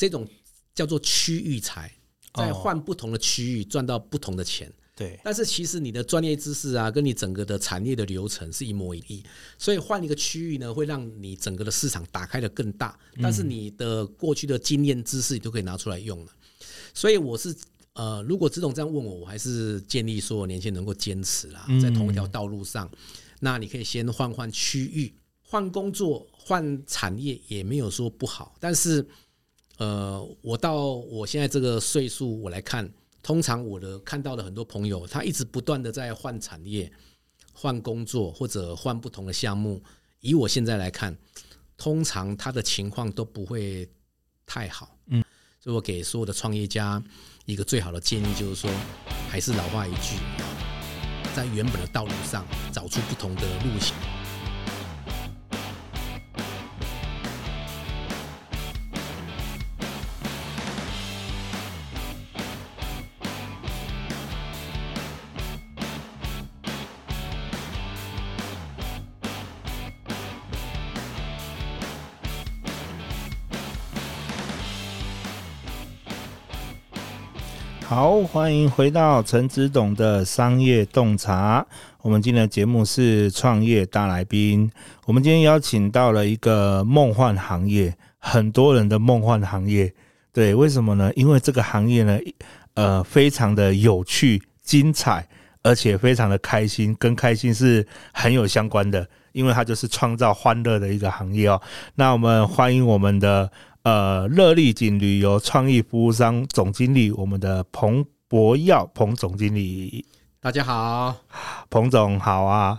这种叫做区域财，在换不同的区域赚到不同的钱。对，但是其实你的专业知识啊，跟你整个的产业的流程是一模一样，所以换一个区域呢，会让你整个的市场打开的更大。但是你的过去的经验知识，你都可以拿出来用了。所以我是呃，如果这种这样问我，我还是建议说年轻人能够坚持啦，在同一条道路上，那你可以先换换区域，换工作，换产业也没有说不好。但是呃，我到我现在这个岁数，我来看。通常我的看到的很多朋友，他一直不断的在换产业、换工作或者换不同的项目。以我现在来看，通常他的情况都不会太好。嗯，所以我给所有的创业家一个最好的建议，就是说，还是老话一句，在原本的道路上找出不同的路线。好，欢迎回到陈子董的商业洞察。我们今天的节目是创业大来宾。我们今天邀请到了一个梦幻行业，很多人的梦幻行业。对，为什么呢？因为这个行业呢，呃，非常的有趣、精彩，而且非常的开心，跟开心是很有相关的。因为它就是创造欢乐的一个行业哦。那我们欢迎我们的。呃，热丽锦旅游创意服务商总经理，我们的彭博耀彭总经理，大家好，彭总好啊，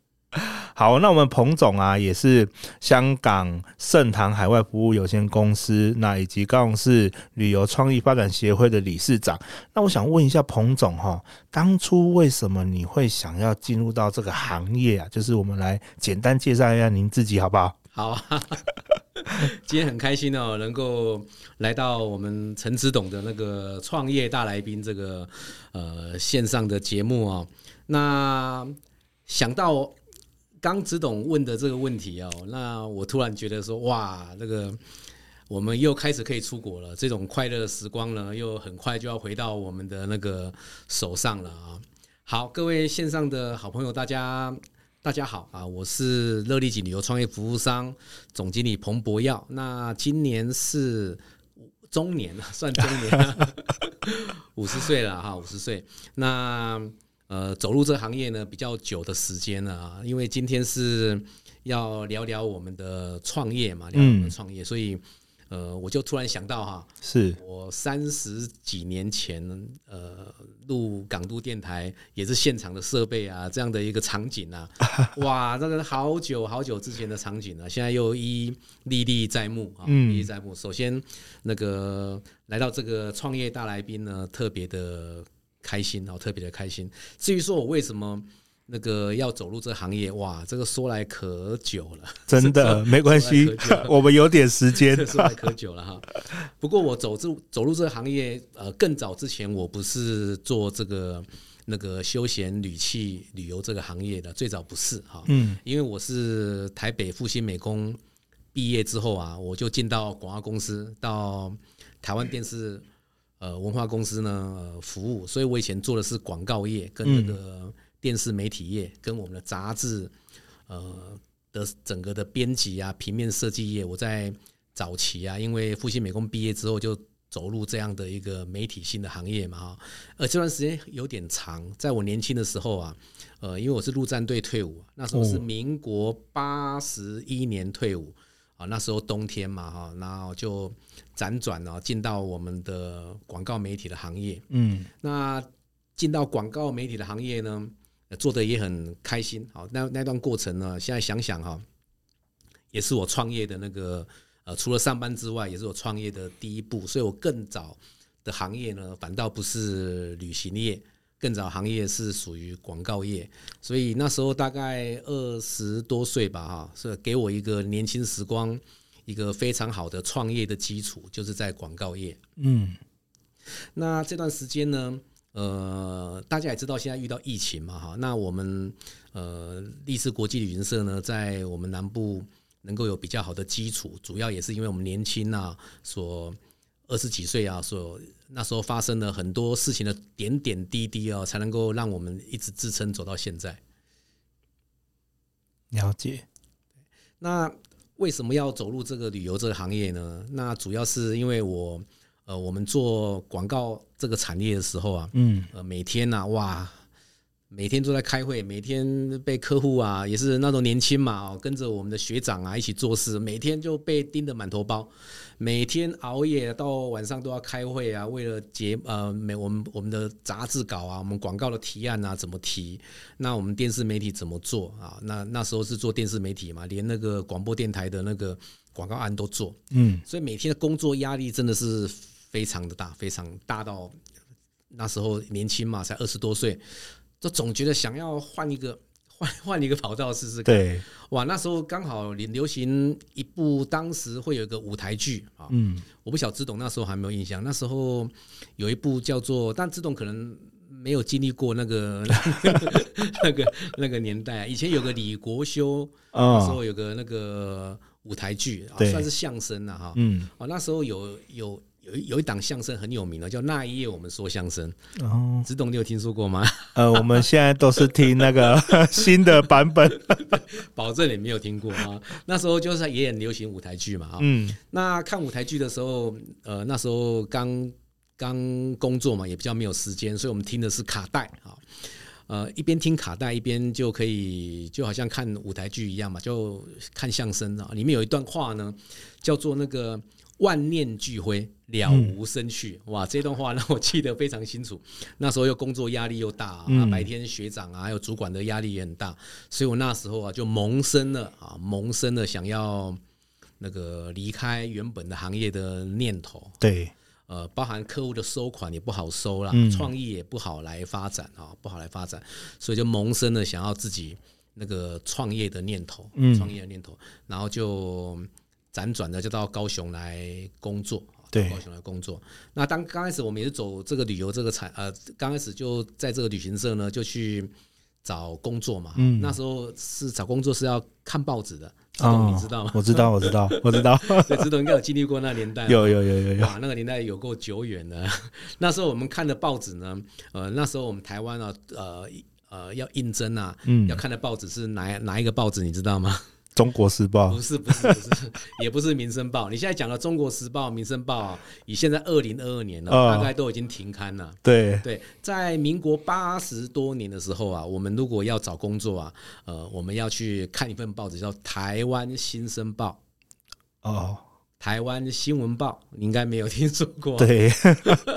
好，那我们彭总啊，也是香港盛唐海外服务有限公司，那以及高雄市旅游创意发展协会的理事长。那我想问一下彭总哈，当初为什么你会想要进入到这个行业啊？就是我们来简单介绍一下您自己好不好？好啊。今天很开心哦，能够来到我们陈执董的那个创业大来宾这个呃线上的节目哦。那想到刚执董问的这个问题哦，那我突然觉得说哇，那个我们又开始可以出国了，这种快乐的时光呢，又很快就要回到我们的那个手上了啊。好，各位线上的好朋友，大家。大家好啊，我是乐丽锦旅游创业服务商总经理彭博耀。那今年是中年了，算中年了，五十岁了哈，五十岁。那呃，走入这个行业呢，比较久的时间了啊，因为今天是要聊聊我们的创业嘛，聊聊我们的创业，所以。呃，我就突然想到哈，是我三十几年前呃录港都电台也是现场的设备啊，这样的一个场景啊，哇，那个好久好久之前的场景啊，现在又一历历在目啊，历历在目。首先，那个来到这个创业大来宾呢，特别的开心哦，特别的开心。至于说我为什么？那个要走入这个行业，哇，这个说来可久了，真的没关系，我们有点时间，说来可久了哈。不过我走入走入这个行业，呃，更早之前我不是做这个那个休闲旅器旅游这个行业的，最早不是哈，嗯，因为我是台北复兴美工毕业之后啊，我就进到广告公司，到台湾电视呃文化公司呢服务，所以我以前做的是广告业跟那个。电视媒体业跟我们的杂志，呃的整个的编辑啊、平面设计业，我在早期啊，因为复兴美工毕业之后就走入这样的一个媒体性的行业嘛，哈，呃，这段时间有点长，在我年轻的时候啊，呃，因为我是陆战队退伍，那时候是民国八十一年退伍啊，那时候冬天嘛，哈，然后就辗转呢进到我们的广告媒体的行业，嗯，那进到广告媒体的行业呢。做的也很开心，好，那那段过程呢，现在想想哈，也是我创业的那个呃，除了上班之外，也是我创业的第一步。所以我更早的行业呢，反倒不是旅行业，更早行业是属于广告业。所以那时候大概二十多岁吧，哈，是给我一个年轻时光一个非常好的创业的基础，就是在广告业。嗯，那这段时间呢？呃，大家也知道现在遇到疫情嘛，哈，那我们呃，丽思国际旅行社呢，在我们南部能够有比较好的基础，主要也是因为我们年轻啊，所二十几岁啊，所那时候发生了很多事情的点点滴滴啊，才能够让我们一直支撑走到现在。了解。那为什么要走入这个旅游这个行业呢？那主要是因为我呃，我们做广告这个产业的时候啊，嗯，呃，每天呐、啊，哇。每天都在开会，每天被客户啊，也是那种年轻嘛，哦跟着我们的学长啊一起做事，每天就被盯得满头包，每天熬夜到晚上都要开会啊，为了节呃，每我们我们的杂志稿啊，我们广告的提案啊怎么提，那我们电视媒体怎么做啊？那那时候是做电视媒体嘛，连那个广播电台的那个广告案都做，嗯，所以每天的工作压力真的是非常的大，非常大到那时候年轻嘛，才二十多岁。就总觉得想要换一个换换一个跑道试试看。对，哇，那时候刚好流行一部，当时会有一个舞台剧啊。嗯，我不晓得知董那时候还没有印象。那时候有一部叫做，但知董可能没有经历过那个 那个那个年代。以前有个李国修，那时候有个那个舞台剧，算是相声了哈。嗯，哦，那时候有有。有一有一档相声很有名的，叫《那一夜我们说相声》。哦，子董，你有听说过吗？呃，我们现在都是听那个 新的版本，保证你没有听过啊。那时候就是也很流行舞台剧嘛，啊，嗯，那看舞台剧的时候，呃，那时候刚刚工作嘛，也比较没有时间，所以我们听的是卡带啊，呃，一边听卡带一边就可以，就好像看舞台剧一样嘛，就看相声啊。里面有一段话呢，叫做那个。万念俱灰，了无生趣。嗯、哇，这段话让我记得非常清楚。那时候又工作压力又大，嗯、啊，白天学长啊，还有主管的压力也很大，所以我那时候啊就萌生了啊，萌生了想要那个离开原本的行业的念头。对，呃，包含客户的收款也不好收啦，创意也不好来发展啊，不好来发展，所以就萌生了想要自己那个创业的念头，创业的念头，然后就。辗转的就到高雄来工作，对，高雄来工作。那当刚开始我们也是走这个旅游这个产，呃，刚开始就在这个旅行社呢，就去找工作嘛。嗯，那时候是找工作是要看报纸的，哦你知道吗？我知道，我知道，我知道。对，知道应该有经历过那年代，有有有有有。哇，那个年代有够久远的。那时候我们看的报纸呢，呃，那时候我们台湾啊，呃呃，要应征啊，嗯，要看的报纸是哪哪一个报纸，你知道吗？中国时报不是不是不是，也不是民生报。你现在讲的中国时报、民生报，以现在二零二二年了，大概都已经停刊了。对对，在民国八十多年的时候啊，我们如果要找工作啊，呃，我们要去看一份报纸，叫《台湾新生报》。哦，台湾新闻报，你应该没有听说过。对，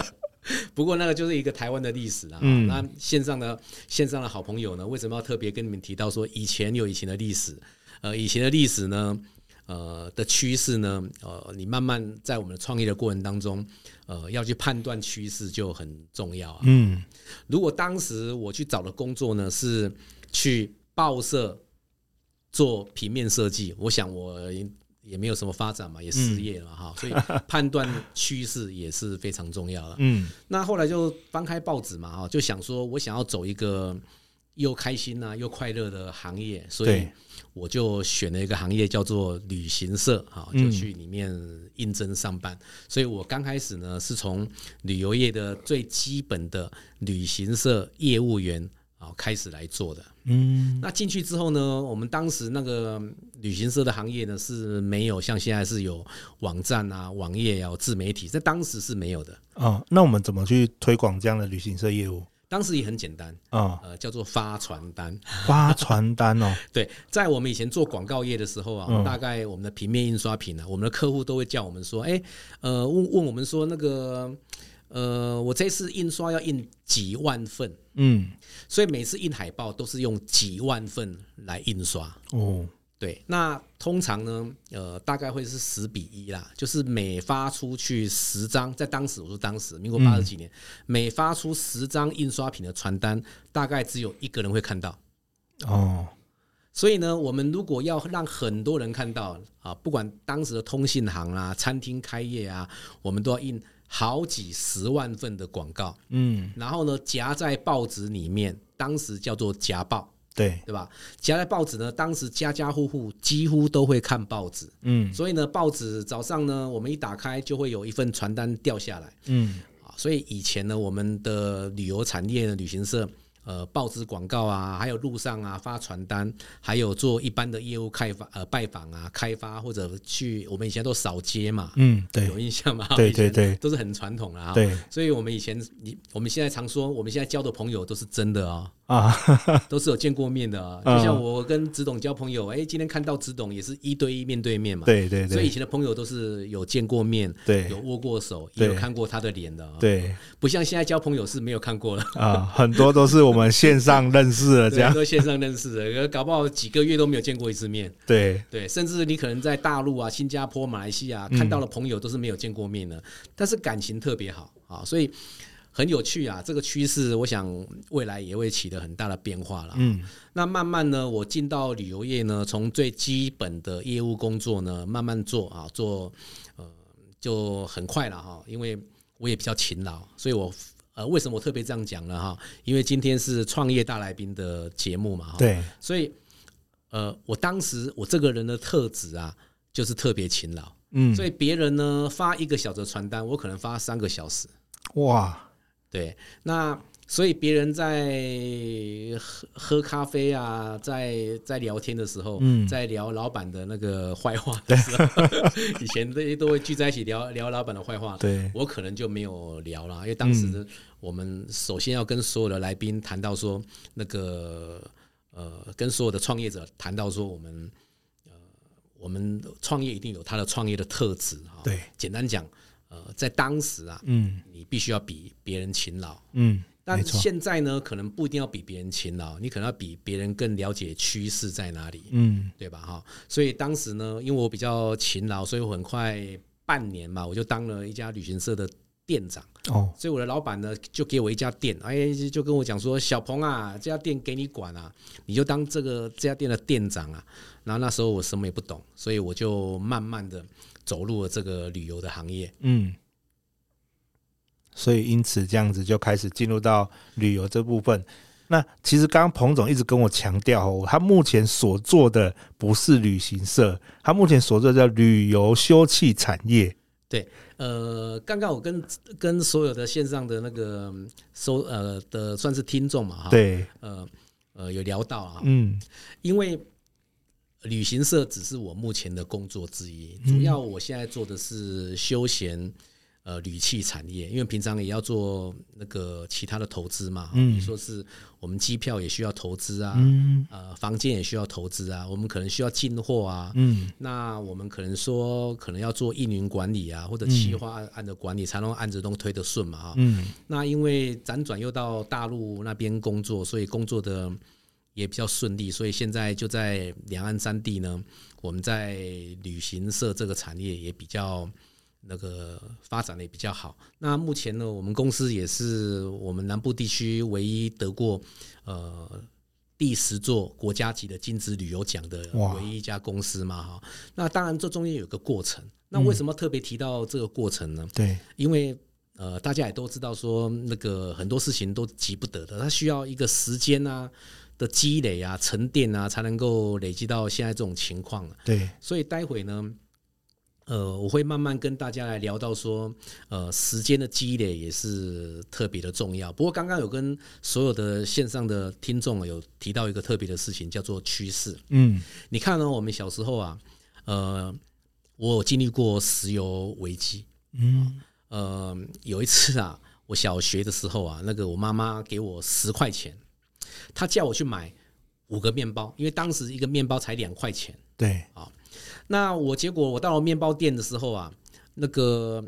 不过那个就是一个台湾的历史啊。嗯，那线上的线上的好朋友呢，为什么要特别跟你们提到说以前有以前的历史？呃，以前的历史呢，呃的趋势呢，呃，你慢慢在我们的创业的过程当中，呃，要去判断趋势就很重要啊。嗯，如果当时我去找的工作呢是去报社做平面设计，我想我也没有什么发展嘛，也失业了哈。嗯、所以判断趋势也是非常重要的。嗯，那后来就翻开报纸嘛，哈，就想说我想要走一个又开心啊又快乐的行业，所以。我就选了一个行业叫做旅行社，哈，就去里面应征上班。所以我刚开始呢，是从旅游业的最基本的旅行社业务员啊开始来做的。嗯，那进去之后呢，我们当时那个旅行社的行业呢是没有像现在是有网站啊、网页啊、自媒体，在当时是没有的。哦，那我们怎么去推广这样的旅行社业务？当时也很简单啊，呃，叫做发传单，发传单哦。对，在我们以前做广告业的时候啊，大概我们的平面印刷品啊，我们的客户都会叫我们说，哎，呃，问问我们说那个，呃，我这次印刷要印几万份，嗯，所以每次印海报都是用几万份来印刷。哦。对，那通常呢，呃，大概会是十比一啦，就是每发出去十张，在当时我说当时民国八十几年，嗯、每发出十张印刷品的传单，大概只有一个人会看到。哦，所以呢，我们如果要让很多人看到啊，不管当时的通信行啊、餐厅开业啊，我们都要印好几十万份的广告。嗯，然后呢，夹在报纸里面，当时叫做夹报。对对吧？夹在报纸呢，当时家家户户几乎都会看报纸，嗯，所以呢，报纸早上呢，我们一打开就会有一份传单掉下来，嗯，啊，所以以前呢，我们的旅游产业的旅行社。呃，报纸广告啊，还有路上啊发传单，还有做一般的业务开发呃拜访啊开发或者去，我们以前都扫街嘛，嗯，对，有印象吗？对对对，都是很传统啦啊。对，所以我们以前你我们现在常说，我们现在交的朋友都是真的啊、哦、啊，都是有见过面的啊。就像我跟子董交朋友，哎、欸，今天看到子董也是一对一面对面嘛。对对对，所以以前的朋友都是有见过面，对，有握过手，也有看过他的脸的、啊。对，不像现在交朋友是没有看过了啊，很多都是我们线上认识的，这样 都线上认识的，搞不好几个月都没有见过一次面。对对，甚至你可能在大陆啊、新加坡、马来西亚看到了朋友都是没有见过面的，嗯、但是感情特别好啊，所以很有趣啊。这个趋势，我想未来也会起得很大的变化了。嗯，那慢慢呢，我进到旅游业呢，从最基本的业务工作呢，慢慢做啊，做呃就很快了哈，因为我也比较勤劳，所以我。呃，为什么我特别这样讲呢？哈，因为今天是创业大来宾的节目嘛，哈，对，所以呃，我当时我这个人的特质啊，就是特别勤劳，嗯，所以别人呢发一个小时传单，我可能发三个小时，哇，对，那。所以别人在喝喝咖啡啊，在在聊天的时候，嗯，在聊老板的那个坏话的时候，以前这些都会聚在一起聊聊老板的坏话。对，我可能就没有聊了，因为当时我们首先要跟所有的来宾谈到说，那个呃，跟所有的创业者谈到说，我们呃，我们创业一定有他的创业的特质哈。对，简单讲，呃，在当时啊，嗯，你必须要比别人勤劳，嗯。但现在呢，可能不一定要比别人勤劳，你可能要比别人更了解趋势在哪里，嗯，对吧？哈，所以当时呢，因为我比较勤劳，所以我很快半年嘛，我就当了一家旅行社的店长。哦，所以我的老板呢，就给我一家店，哎，就跟我讲说，小鹏啊，这家店给你管啊，你就当这个这家店的店长啊。然后那时候我什么也不懂，所以我就慢慢的走入了这个旅游的行业，嗯。所以，因此这样子就开始进入到旅游这部分。那其实刚刚彭总一直跟我强调哦，他目前所做的不是旅行社，他目前所做的叫旅游休憩产业。对，呃，刚刚我跟跟所有的线上的那个收呃的算是听众嘛哈，对，呃呃有聊到啊，嗯，因为旅行社只是我目前的工作之一，主要我现在做的是休闲。呃，旅憩产业，因为平常也要做那个其他的投资嘛，嗯，说是我们机票也需要投资啊，嗯，呃，房间也需要投资啊，我们可能需要进货啊，嗯，那我们可能说可能要做运营管理啊，或者企划案的管理，才能案子都推得顺嘛，哈，嗯，那因为辗转又到大陆那边工作，所以工作的也比较顺利，所以现在就在两岸三地呢，我们在旅行社这个产业也比较。那个发展的也比较好。那目前呢，我们公司也是我们南部地区唯一得过呃第十座国家级的金子旅游奖的唯一一家公司嘛哈。那当然这中间有个过程。那为什么特别提到这个过程呢？对，因为呃大家也都知道说那个很多事情都急不得的，它需要一个时间啊的积累啊沉淀啊，才能够累积到现在这种情况。对，所以待会呢。呃，我会慢慢跟大家来聊到说，呃，时间的积累也是特别的重要。不过刚刚有跟所有的线上的听众有提到一个特别的事情，叫做趋势。嗯，你看呢，我们小时候啊，呃，我有经历过石油危机。嗯，呃，有一次啊，我小学的时候啊，那个我妈妈给我十块钱，她叫我去买五个面包，因为当时一个面包才两块钱。对，啊。那我结果我到了面包店的时候啊，那个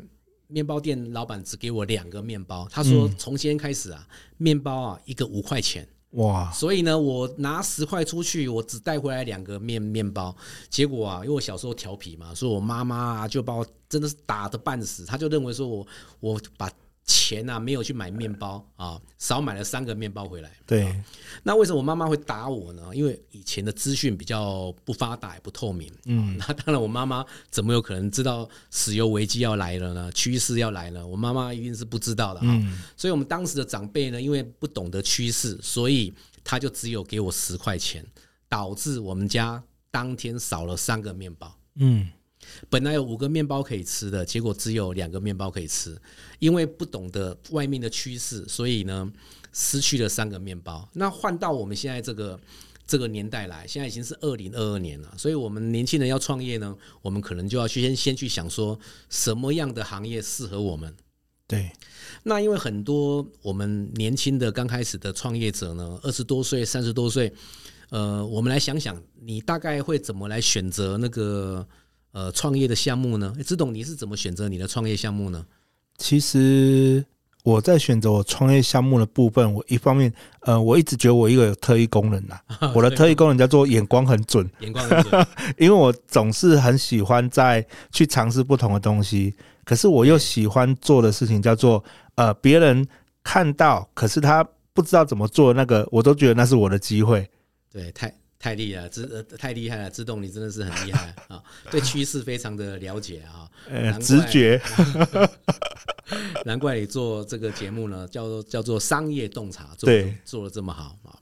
面包店老板只给我两个面包，他说从今天开始啊，面包啊一个五块钱，哇！所以呢，我拿十块出去，我只带回来两个面面包。结果啊，因为我小时候调皮嘛，所以我妈妈啊就把我真的是打得半死，他就认为说我我把。钱啊，没有去买面包啊，少买了三个面包回来。对，那为什么我妈妈会打我呢？因为以前的资讯比较不发达，也不透明。嗯，那当然，我妈妈怎么有可能知道石油危机要来了呢？趋势要来了，我妈妈一定是不知道的。嗯，所以我们当时的长辈呢，因为不懂得趋势，所以他就只有给我十块钱，导致我们家当天少了三个面包。嗯，本来有五个面包可以吃的，结果只有两个面包可以吃，因为不懂得外面的趋势，所以呢，失去了三个面包。那换到我们现在这个这个年代来，现在已经是二零二二年了，所以我们年轻人要创业呢，我们可能就要去先先去想说，什么样的行业适合我们。对，那因为很多我们年轻的刚开始的创业者呢，二十多岁、三十多岁，呃，我们来想想，你大概会怎么来选择那个呃创业的项目呢？欸，姿董，你是怎么选择你的创业项目呢？其实我在选择我创业项目的部分，我一方面呃，我一直觉得我一个有特异功能呐，我的特异功能叫做眼光很准，眼光很准，因为我总是很喜欢在去尝试不同的东西。可是我又喜欢做的事情叫做，呃，别人看到，可是他不知道怎么做，那个我都觉得那是我的机会。对，太太厉害了，太厉害了，自动你真的是很厉害啊，对趋势非常的了解啊，呃，直觉，难怪你做这个节目呢，叫做叫做商业洞察，做对，做的这么好啊。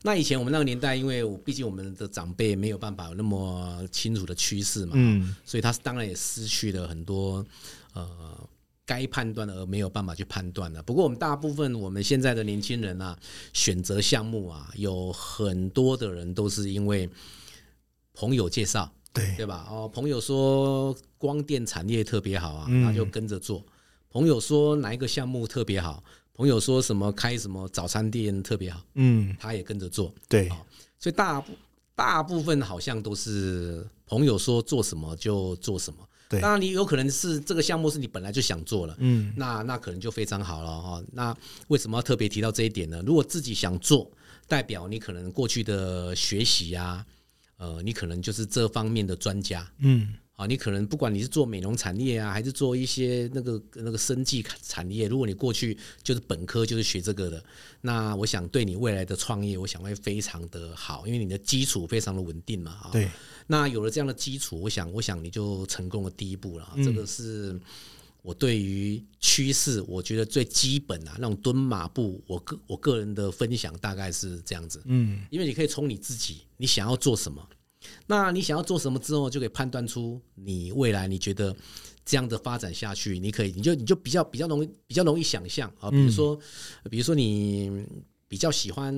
那以前我们那个年代，因为毕竟我们的长辈没有办法有那么清楚的趋势嘛，嗯，所以他当然也失去了很多呃该判断的而没有办法去判断了。不过我们大部分我们现在的年轻人啊，选择项目啊，有很多的人都是因为朋友介绍，对对吧？哦，朋友说光电产业特别好啊，那就跟着做。朋友说哪一个项目特别好？朋友说什么开什么早餐店特别好，嗯，他也跟着做，对，所以大部大部分好像都是朋友说做什么就做什么，对，当然你有可能是这个项目是你本来就想做了，嗯，那那可能就非常好了哈。那为什么要特别提到这一点呢？如果自己想做，代表你可能过去的学习啊，呃，你可能就是这方面的专家，嗯。啊，你可能不管你是做美容产业啊，还是做一些那个那个生技产业，如果你过去就是本科就是学这个的，那我想对你未来的创业，我想会非常的好，因为你的基础非常的稳定嘛。啊，对。那有了这样的基础，我想，我想你就成功了第一步了。这个是我对于趋势，我觉得最基本啊，那种蹲马步，我个我个人的分享大概是这样子。嗯，因为你可以从你自己，你想要做什么。那你想要做什么之后，就可以判断出你未来你觉得这样的发展下去，你可以，你就你就比较比较容易比较容易想象啊，比如说，比如说你比较喜欢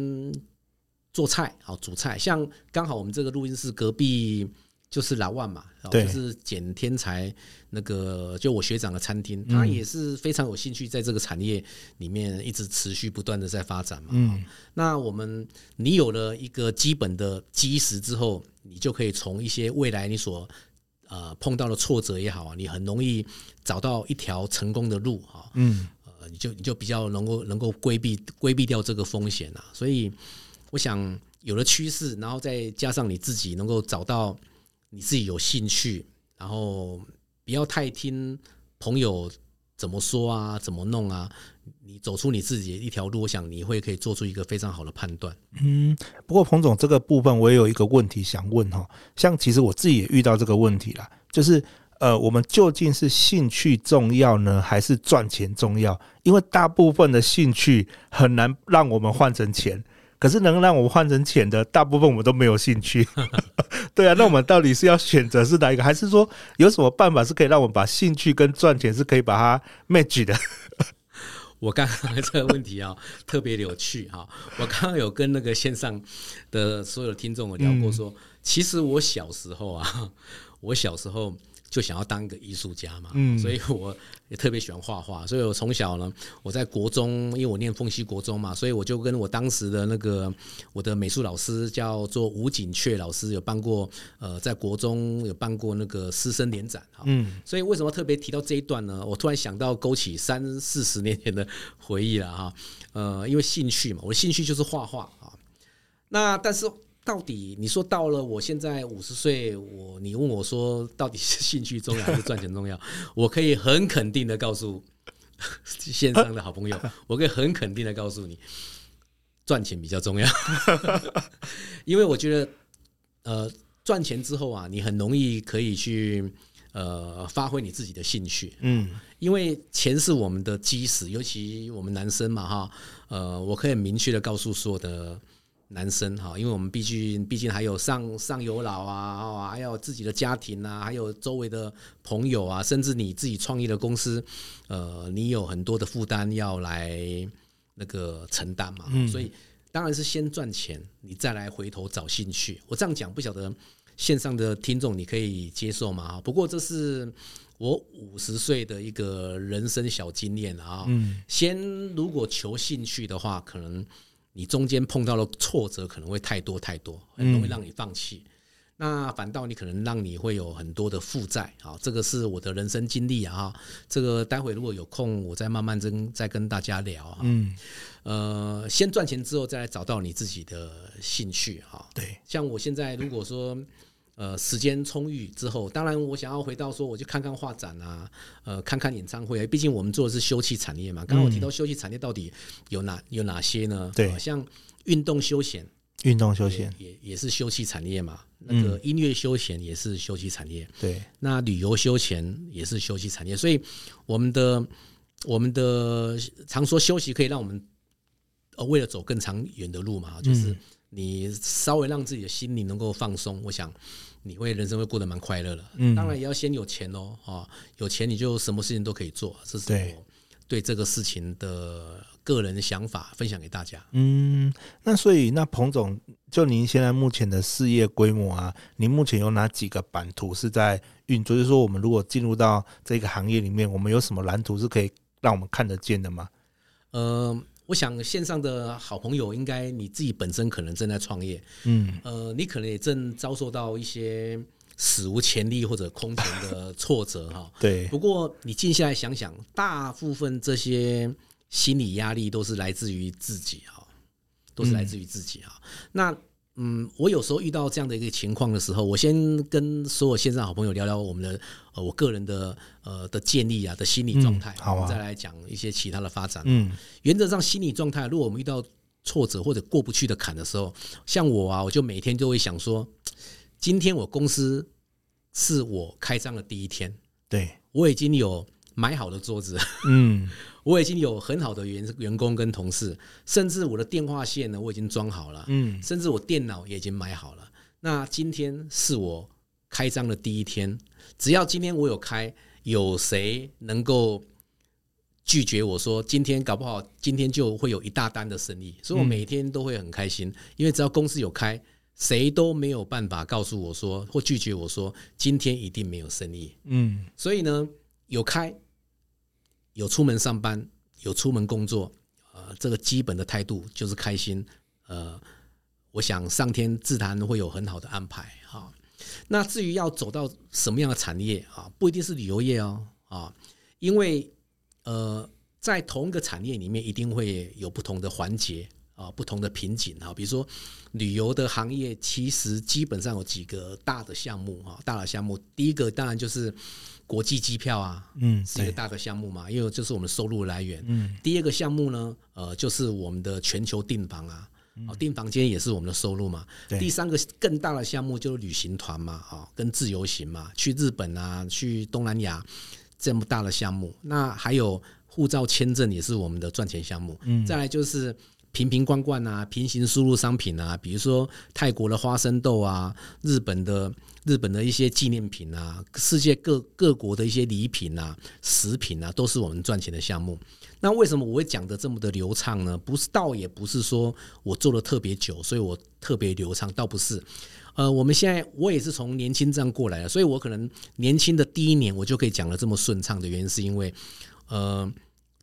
做菜，好煮菜，像刚好我们这个录音室隔壁。就是老万嘛，就是简天才那个，就我学长的餐厅，他也是非常有兴趣在这个产业里面一直持续不断的在发展嘛。嗯，那我们你有了一个基本的基石之后，你就可以从一些未来你所呃碰到的挫折也好啊，你很容易找到一条成功的路哈。嗯，呃，你就你就比较能够能够规避规避掉这个风险啊。所以我想有了趋势，然后再加上你自己能够找到。你自己有兴趣，然后不要太听朋友怎么说啊，怎么弄啊，你走出你自己的一条路，我想你会可以做出一个非常好的判断。嗯，不过彭总这个部分我也有一个问题想问哈，像其实我自己也遇到这个问题啦，就是呃，我们究竟是兴趣重要呢，还是赚钱重要？因为大部分的兴趣很难让我们换成钱。可是能让我们换成钱的，大部分我们都没有兴趣。对啊，那我们到底是要选择是哪一个，还是说有什么办法是可以让我们把兴趣跟赚钱是可以把它 match 的？我刚刚这个问题啊，特别有趣哈。我刚刚有跟那个线上的所有听众我聊过，说，其实我小时候啊，我小时候。就想要当一个艺术家嘛，嗯，所以我也特别喜欢画画，所以我从小呢，我在国中，因为我念凤溪国中嘛，所以我就跟我当时的那个我的美术老师叫做吴景阙老师，有办过呃，在国中有办过那个师生联展，嗯，所以为什么特别提到这一段呢？我突然想到勾起三四十年前的回忆了哈，呃，因为兴趣嘛，我的兴趣就是画画啊，那但是。到底你说到了我现在五十岁，我你问我说到底是兴趣重要还是赚钱重要？我可以很肯定的告诉线上的好朋友，我可以很肯定的告诉你，赚钱比较重要，因为我觉得呃赚钱之后啊，你很容易可以去呃发挥你自己的兴趣，嗯，因为钱是我们的基石，尤其我们男生嘛哈，呃，我可以明确的告诉所有的。男生哈，因为我们毕竟毕竟还有上上有老啊，还有自己的家庭啊，还有周围的朋友啊，甚至你自己创业的公司，呃，你有很多的负担要来那个承担嘛，嗯、所以当然是先赚钱，你再来回头找兴趣。我这样讲不晓得线上的听众你可以接受吗？不过这是我五十岁的一个人生小经验啊。嗯，先如果求兴趣的话，可能。你中间碰到的挫折可能会太多太多，很容易让你放弃。嗯、那反倒你可能让你会有很多的负债啊，这个是我的人生经历啊。这个待会如果有空，我再慢慢跟再跟大家聊啊。嗯，呃，先赚钱之后，再来找到你自己的兴趣哈。对，像我现在如果说。呃，时间充裕之后，当然我想要回到说，我去看看画展啊，呃，看看演唱会。毕竟我们做的是休憩产业嘛。刚刚我提到休憩产业到底有哪有哪些呢？对、呃，像运动休闲，运动休闲也也是休憩产业嘛。那个音乐休闲也是休憩产业。对、嗯，那旅游休闲也是休憩产业。所以我们的我们的常说休息可以让我们呃为了走更长远的路嘛，就是。嗯你稍微让自己的心灵能够放松，我想你会人生会过得蛮快乐的。嗯，当然也要先有钱哦，啊，有钱你就什么事情都可以做。这是我对这个事情的个人想法，分享给大家。嗯，那所以那彭总，就您现在目前的事业规模啊，您目前有哪几个版图是在运作？就是说，我们如果进入到这个行业里面，我们有什么蓝图是可以让我们看得见的吗？呃。我想线上的好朋友，应该你自己本身可能正在创业，嗯，呃，你可能也正遭受到一些史无前例或者空前的挫折哈。对。不过你静下来想想，大部分这些心理压力都是来自于自己哈，都是来自于自己哈。那。嗯，我有时候遇到这样的一个情况的时候，我先跟所有线上好朋友聊聊我们的呃，我个人的呃的建议啊的心理状态，好，我们再来讲一些其他的发展。嗯，原则上心理状态，如果我们遇到挫折或者过不去的坎的时候，像我啊，我就每天就会想说，今天我公司是我开张的第一天，对，我已经有买好的桌子，嗯。我已经有很好的员员工跟同事，甚至我的电话线呢，我已经装好了，嗯，甚至我电脑也已经买好了。那今天是我开张的第一天，只要今天我有开，有谁能够拒绝我说今天搞不好今天就会有一大单的生意，所以我每天都会很开心，因为只要公司有开，谁都没有办法告诉我说或拒绝我说今天一定没有生意，嗯，所以呢，有开。有出门上班，有出门工作，呃，这个基本的态度就是开心。呃，我想上天自然会有很好的安排哈。那至于要走到什么样的产业啊，不一定是旅游业哦啊，因为呃，在同一个产业里面，一定会有不同的环节啊，不同的瓶颈啊。比如说旅游的行业，其实基本上有几个大的项目啊，大的项目，第一个当然就是。国际机票啊，嗯，是一个大的项目嘛，因为这是我们收入来源。嗯，第二个项目呢，呃，就是我们的全球订房啊，哦，订房间也是我们的收入嘛。第三个更大的项目就是旅行团嘛，啊，跟自由行嘛，去日本啊，去东南亚这么大的项目。那还有护照签证也是我们的赚钱项目。嗯，再来就是。瓶瓶罐罐啊，平行输入商品啊，比如说泰国的花生豆啊，日本的日本的一些纪念品啊，世界各各国的一些礼品啊、食品啊，都是我们赚钱的项目。那为什么我会讲得这么的流畅呢？不是，倒也不是说我做的特别久，所以我特别流畅，倒不是。呃，我们现在我也是从年轻这样过来的，所以我可能年轻的第一年我就可以讲得这么顺畅的原因，是因为呃。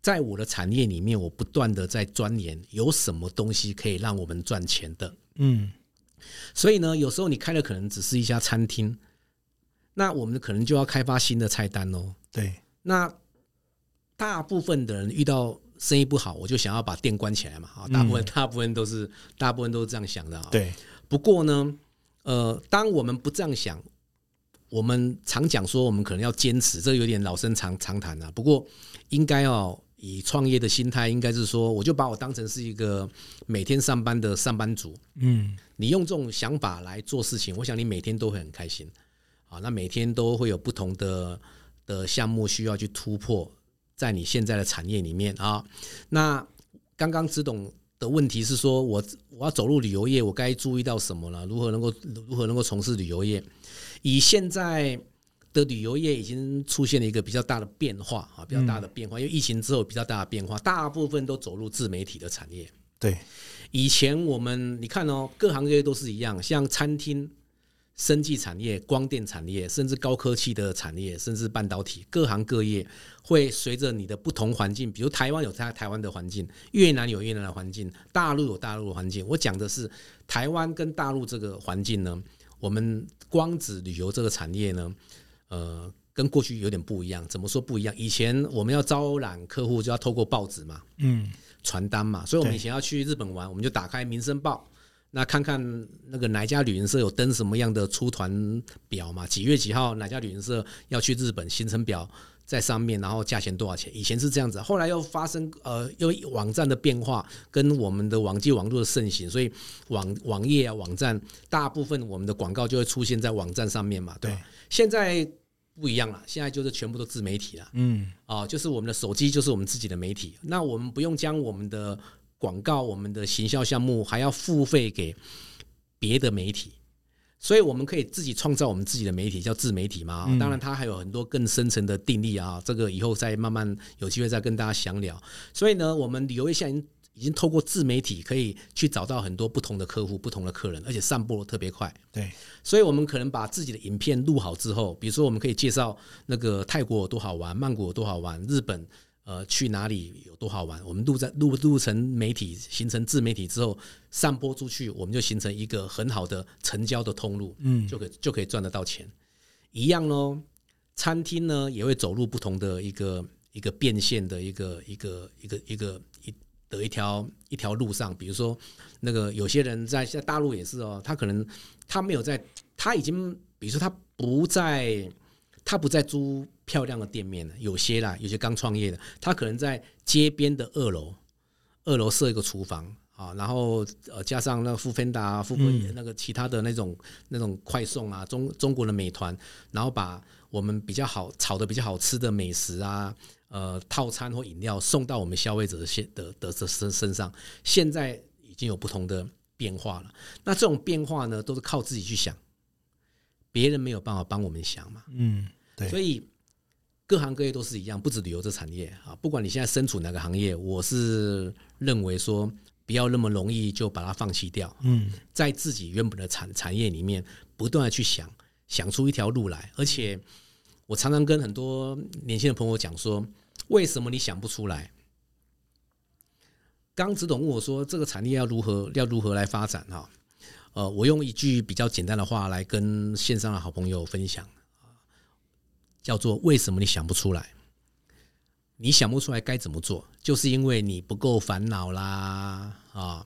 在我的产业里面，我不断的在钻研有什么东西可以让我们赚钱的。嗯，所以呢，有时候你开的可能只是一家餐厅，那我们可能就要开发新的菜单哦。对，那大部分的人遇到生意不好，我就想要把店关起来嘛。啊，大部分大部分都是大部分都是这样想的啊。对，不过呢，呃，当我们不这样想，我们常讲说我们可能要坚持，这有点老生常常谈啊。不过应该要。以创业的心态，应该是说，我就把我当成是一个每天上班的上班族。嗯，你用这种想法来做事情，我想你每天都会很开心。啊，那每天都会有不同的的项目需要去突破，在你现在的产业里面啊。那刚刚只懂的问题是说，我我要走入旅游业，我该注意到什么了？如何能够如何能够从事旅游业？以现在的旅游业已经出现了一个比较大的变化啊，比较大的变化，因为疫情之后比较大的变化，大部分都走入自媒体的产业。对，以前我们你看哦，各行各业都是一样，像餐厅。生技产业、光电产业，甚至高科技的产业，甚至半导体，各行各业会随着你的不同环境，比如台湾有台台湾的环境，越南有越南的环境，大陆有大陆的环境。我讲的是台湾跟大陆这个环境呢，我们光子旅游这个产业呢，呃，跟过去有点不一样。怎么说不一样？以前我们要招揽客户就要透过报纸嘛，嗯，传单嘛，所以我们以前要去日本玩，我们就打开《民生报》。那看看那个哪家旅行社有登什么样的出团表嘛？几月几号哪家旅行社要去日本？行程表在上面，然后价钱多少钱？以前是这样子，后来又发生呃，因为网站的变化跟我们的网际网络的盛行，所以网网页啊网站大部分我们的广告就会出现在网站上面嘛。对，现在不一样了，现在就是全部都自媒体了。嗯，啊，就是我们的手机就是我们自己的媒体，那我们不用将我们的。广告，我们的行销项目还要付费给别的媒体，所以我们可以自己创造我们自己的媒体，叫自媒体嘛。当然，它还有很多更深层的定义啊，这个以后再慢慢有机会再跟大家详聊。所以呢，我们旅游业现在已经透过自媒体可以去找到很多不同的客户、不同的客人，而且散播的特别快。对，所以我们可能把自己的影片录好之后，比如说我们可以介绍那个泰国有多好玩，曼谷有多好玩，日本。呃，去哪里有多好玩？我们录在录录成媒体，形成自媒体之后，散播出去，我们就形成一个很好的成交的通路，嗯，就可以就可以赚得到钱。一样喽，餐厅呢也会走入不同的一个一个变现的一个一个一个一个一的一条一条路上。比如说，那个有些人在在大陆也是哦，他可能他没有在，他已经，比如说他不在。他不在租漂亮的店面了，有些啦，有些刚创业的，他可能在街边的二楼，二楼设一个厨房啊，然后呃加上那个 foodpanda 啊，富那个其他的那种那种快送啊，中中国的美团，然后把我们比较好炒的比较好吃的美食啊，呃套餐或饮料送到我们消费者的身的的身身上，现在已经有不同的变化了。那这种变化呢，都是靠自己去想。别人没有办法帮我们想嘛，嗯，对，所以各行各业都是一样，不止旅游这产业啊。不管你现在身处哪个行业，我是认为说不要那么容易就把它放弃掉。嗯，在自己原本的产产业里面，不断的去想，想出一条路来。而且我常常跟很多年轻的朋友讲说，为什么你想不出来？刚子董问我说，这个产业要如何要如何来发展哈？呃，我用一句比较简单的话来跟线上的好朋友分享，叫做“为什么你想不出来？你想不出来该怎么做，就是因为你不够烦恼啦啊！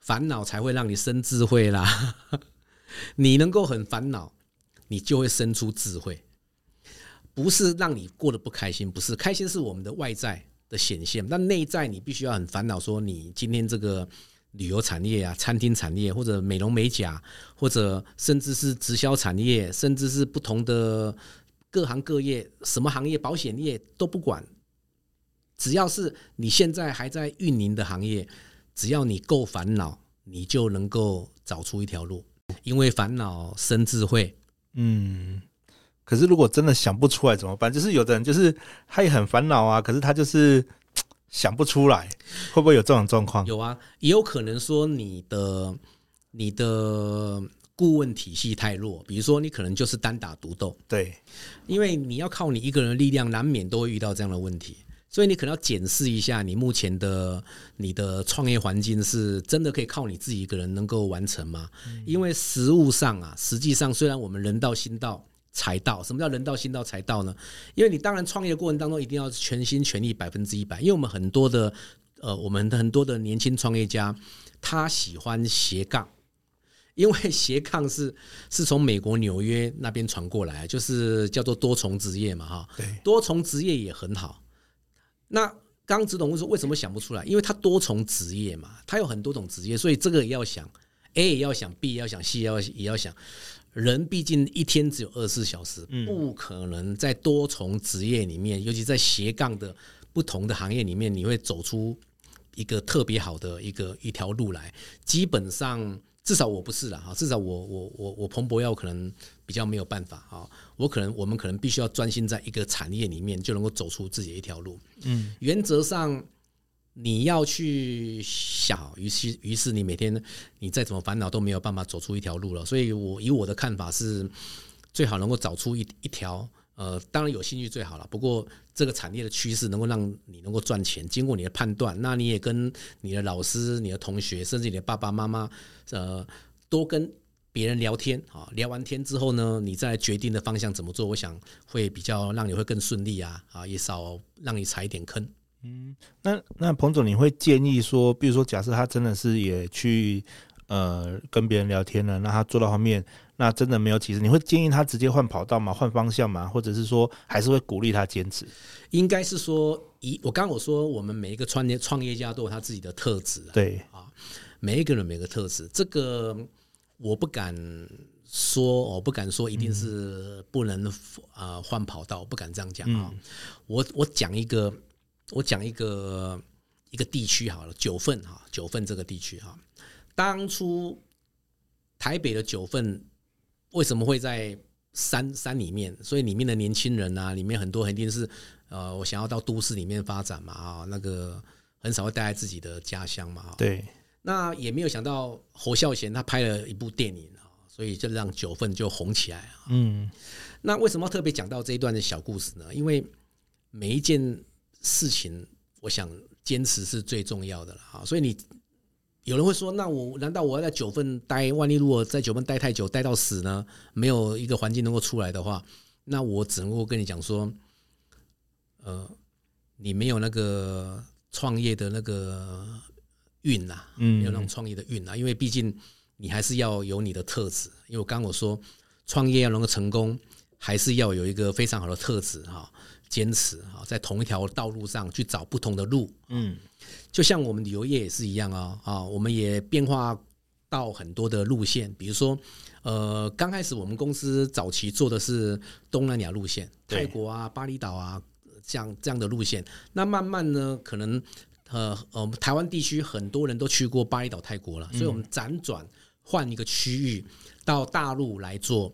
烦恼才会让你生智慧啦。你能够很烦恼，你就会生出智慧。不是让你过得不开心，不是开心是我们的外在的显现，但内在你必须要很烦恼，说你今天这个。旅游产业啊，餐厅产业，或者美容美甲，或者甚至是直销产业，甚至是不同的各行各业，什么行业，保险业都不管，只要是你现在还在运营的行业，只要你够烦恼，你就能够找出一条路，因为烦恼生智慧。嗯，可是如果真的想不出来怎么办？就是有的人就是他也很烦恼啊，可是他就是。想不出来，会不会有这种状况？有啊，也有可能说你的你的顾问体系太弱，比如说你可能就是单打独斗。对，因为你要靠你一个人的力量，难免都会遇到这样的问题，所以你可能要检视一下你目前的你的创业环境是真的可以靠你自己一个人能够完成吗？因为实物上啊，实际上虽然我们人到心到。才到，什么叫人到心到才到呢？因为你当然创业的过程当中一定要全心全力百分之一百，因为我们很多的呃，我们的很多的年轻创业家，他喜欢斜杠，因为斜杠是是从美国纽约那边传过来，就是叫做多重职业嘛，哈，对，多重职业也很好。那刚刚执董问说为什么想不出来？因为他多重职业嘛，他有很多种职业，所以这个也要想，A 也要想，B 也要想，C 也要也要想。人毕竟一天只有二十四小时，不可能在多重职业里面，尤其在斜杠的不同的行业里面，你会走出一个特别好的一个一条路来。基本上，至少我不是了哈，至少我我我我彭博耀可能比较没有办法啊，我可能我们可能必须要专心在一个产业里面，就能够走出自己的一条路。嗯，原则上。你要去想，于是于是你每天你再怎么烦恼都没有办法走出一条路了。所以我以我的看法是，最好能够找出一一条，呃，当然有兴趣最好了。不过这个产业的趋势能够让你能够赚钱，经过你的判断，那你也跟你的老师、你的同学，甚至你的爸爸妈妈，呃，多跟别人聊天啊。聊完天之后呢，你再决定的方向怎么做，我想会比较让你会更顺利啊啊，也少让你踩一点坑。嗯，那那彭总，你会建议说，比如说，假设他真的是也去呃跟别人聊天了，那他做到后面，那真的没有起色，你会建议他直接换跑道吗？换方向吗？或者是说，还是会鼓励他坚持？应该是说，一我刚刚我说，我们每一个创业创业家都有他自己的特质，对啊，每一个人每个特质，这个我不敢说，我不敢说一定是不能啊换跑道，我不敢这样讲啊。我我讲一个。我讲一个一个地区好了，九份哈，九份这个地区哈，当初台北的九份为什么会在山山里面？所以里面的年轻人啊，里面很多肯定是呃，我想要到都市里面发展嘛啊，那个很少会待在自己的家乡嘛。对，那也没有想到侯孝贤他拍了一部电影啊，所以就让九份就红起来啊。嗯，那为什么要特别讲到这一段的小故事呢？因为每一件。事情，我想坚持是最重要的了啊。所以你有人会说，那我难道我要在九份待？万一如果在九份待太久，待到死呢？没有一个环境能够出来的话，那我只能够跟你讲说，呃，你没有那个创业的那个运呐，嗯有那种创业的运呐。因为毕竟你还是要有你的特质。因为我刚刚我说，创业要能够成功，还是要有一个非常好的特质哈。坚持啊，在同一条道路上去找不同的路，嗯，就像我们旅游业也是一样啊啊，我们也变化到很多的路线，比如说，呃，刚开始我们公司早期做的是东南亚路线，泰国啊、巴厘岛啊，这样这样的路线。那慢慢呢，可能呃我呃，台湾地区很多人都去过巴厘岛、泰国了，所以我们辗转换一个区域到大陆来做，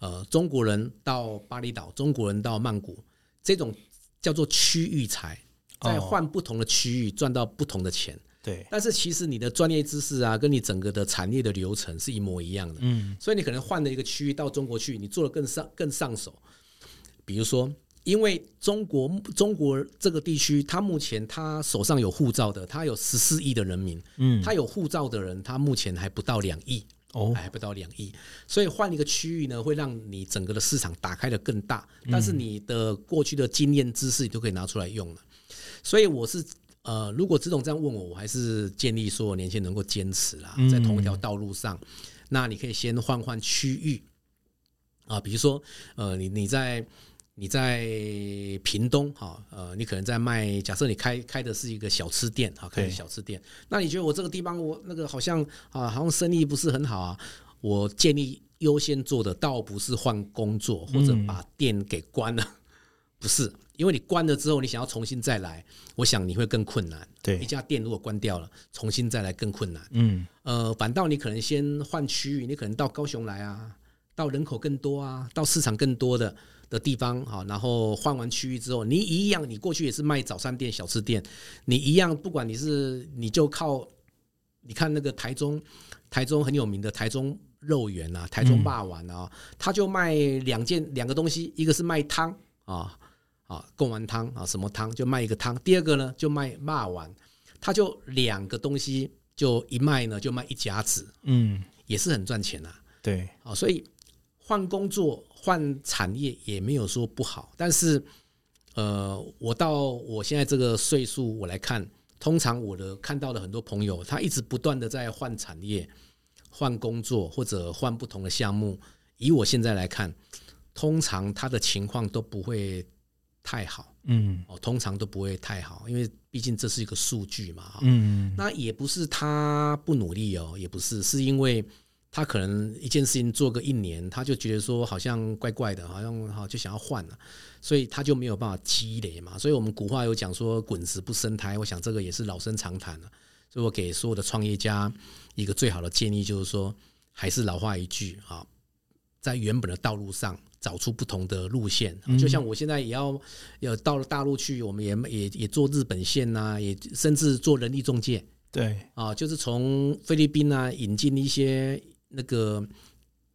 呃，中国人到巴厘岛，中国人到曼谷。这种叫做区域财，在换不同的区域赚到不同的钱。对，但是其实你的专业知识啊，跟你整个的产业的流程是一模一样的。嗯，所以你可能换了一个区域到中国去，你做的更上更上手。比如说，因为中国中国这个地区，他目前他手上有护照的，他有十四亿的人民。嗯，他有护照的人，他目前还不到两亿。哦，还不到两亿，所以换一个区域呢，会让你整个的市场打开的更大。但是你的过去的经验知识，你都可以拿出来用了。所以我是呃，如果这种这样问我，我还是建议说年轻人能够坚持啦，在同一条道路上。那你可以先换换区域啊，比如说呃，你你在。你在屏东哈，呃，你可能在卖。假设你开开的是一个小吃店哈，开的小吃店，那你觉得我这个地方我那个好像啊，好像生意不是很好啊？我建议优先做的倒不是换工作或者把店给关了，不是，因为你关了之后，你想要重新再来，我想你会更困难。对，一家店如果关掉了，重新再来更困难。嗯，呃，反倒你可能先换区域，你可能到高雄来啊，到人口更多啊，到市场更多的。的地方哈，然后换完区域之后，你一样，你过去也是卖早餐店、小吃店，你一样，不管你是，你就靠，你看那个台中，台中很有名的台中肉圆啊，台中霸丸啊，他就卖两件两个东西，一个是卖汤啊啊贡丸汤啊，什么汤就卖一个汤，第二个呢就卖霸丸，他就两个东西就一卖呢就卖一甲子，嗯，也是很赚钱呐，对，啊，所以换工作。换产业也没有说不好，但是，呃，我到我现在这个岁数，我来看，通常我的看到的很多朋友，他一直不断的在换产业、换工作或者换不同的项目。以我现在来看，通常他的情况都不会太好，嗯，哦，通常都不会太好，因为毕竟这是一个数据嘛，嗯，那也不是他不努力哦，也不是，是因为他可能一件事情做个一年，他就觉得说好像怪怪的，好像好就想要换了，所以他就没有办法积累嘛。所以我们古话有讲说“滚石不生苔”，我想这个也是老生常谈了。所以我给所有的创业家一个最好的建议就是说，还是老话一句啊，在原本的道路上找出不同的路线。就像我现在也要要到了大陆去，我们也也也做日本线呐，也甚至做人力中介。对啊，就是从菲律宾啊引进一些那个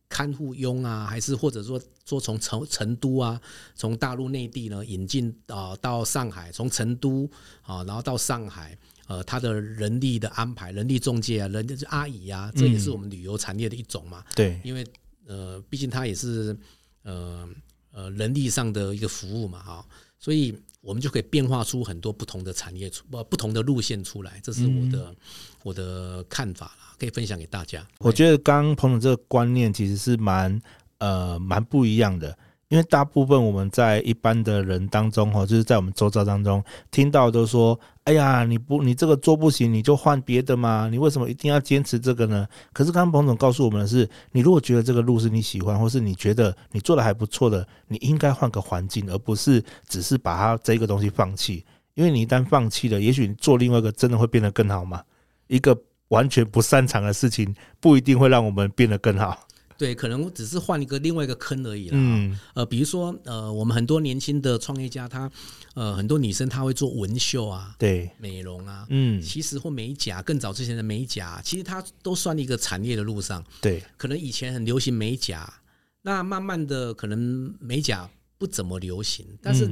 看护佣啊，还是或者说说从成成都啊，从大陆内地呢引进啊到上海，从成都啊然后到上海，呃，他的人力的安排，人力中介啊，人就是阿姨啊，这也是我们旅游产业的一种嘛。对，因为呃，毕竟它也是呃呃人力上的一个服务嘛，哈。所以，我们就可以变化出很多不同的产业出不不同的路线出来，这是我的、嗯、我的看法啦，可以分享给大家。我觉得刚刚彭总这个观念其实是蛮呃蛮不一样的。因为大部分我们在一般的人当中，哈，就是在我们周遭当中听到都说：“哎呀，你不，你这个做不行，你就换别的嘛。你为什么一定要坚持这个呢？”可是刚刚彭总告诉我们的是，你如果觉得这个路是你喜欢，或是你觉得你做的还不错的，你应该换个环境，而不是只是把它这个东西放弃。因为你一旦放弃了，也许你做另外一个真的会变得更好嘛。一个完全不擅长的事情，不一定会让我们变得更好。对，可能只是换一个另外一个坑而已啦。嗯，呃，比如说，呃，我们很多年轻的创业家，他，呃，很多女生她会做纹绣啊，对，美容啊，嗯，其实或美甲，更早之前的美甲，其实它都算一个产业的路上。对，可能以前很流行美甲，那慢慢的可能美甲不怎么流行，但是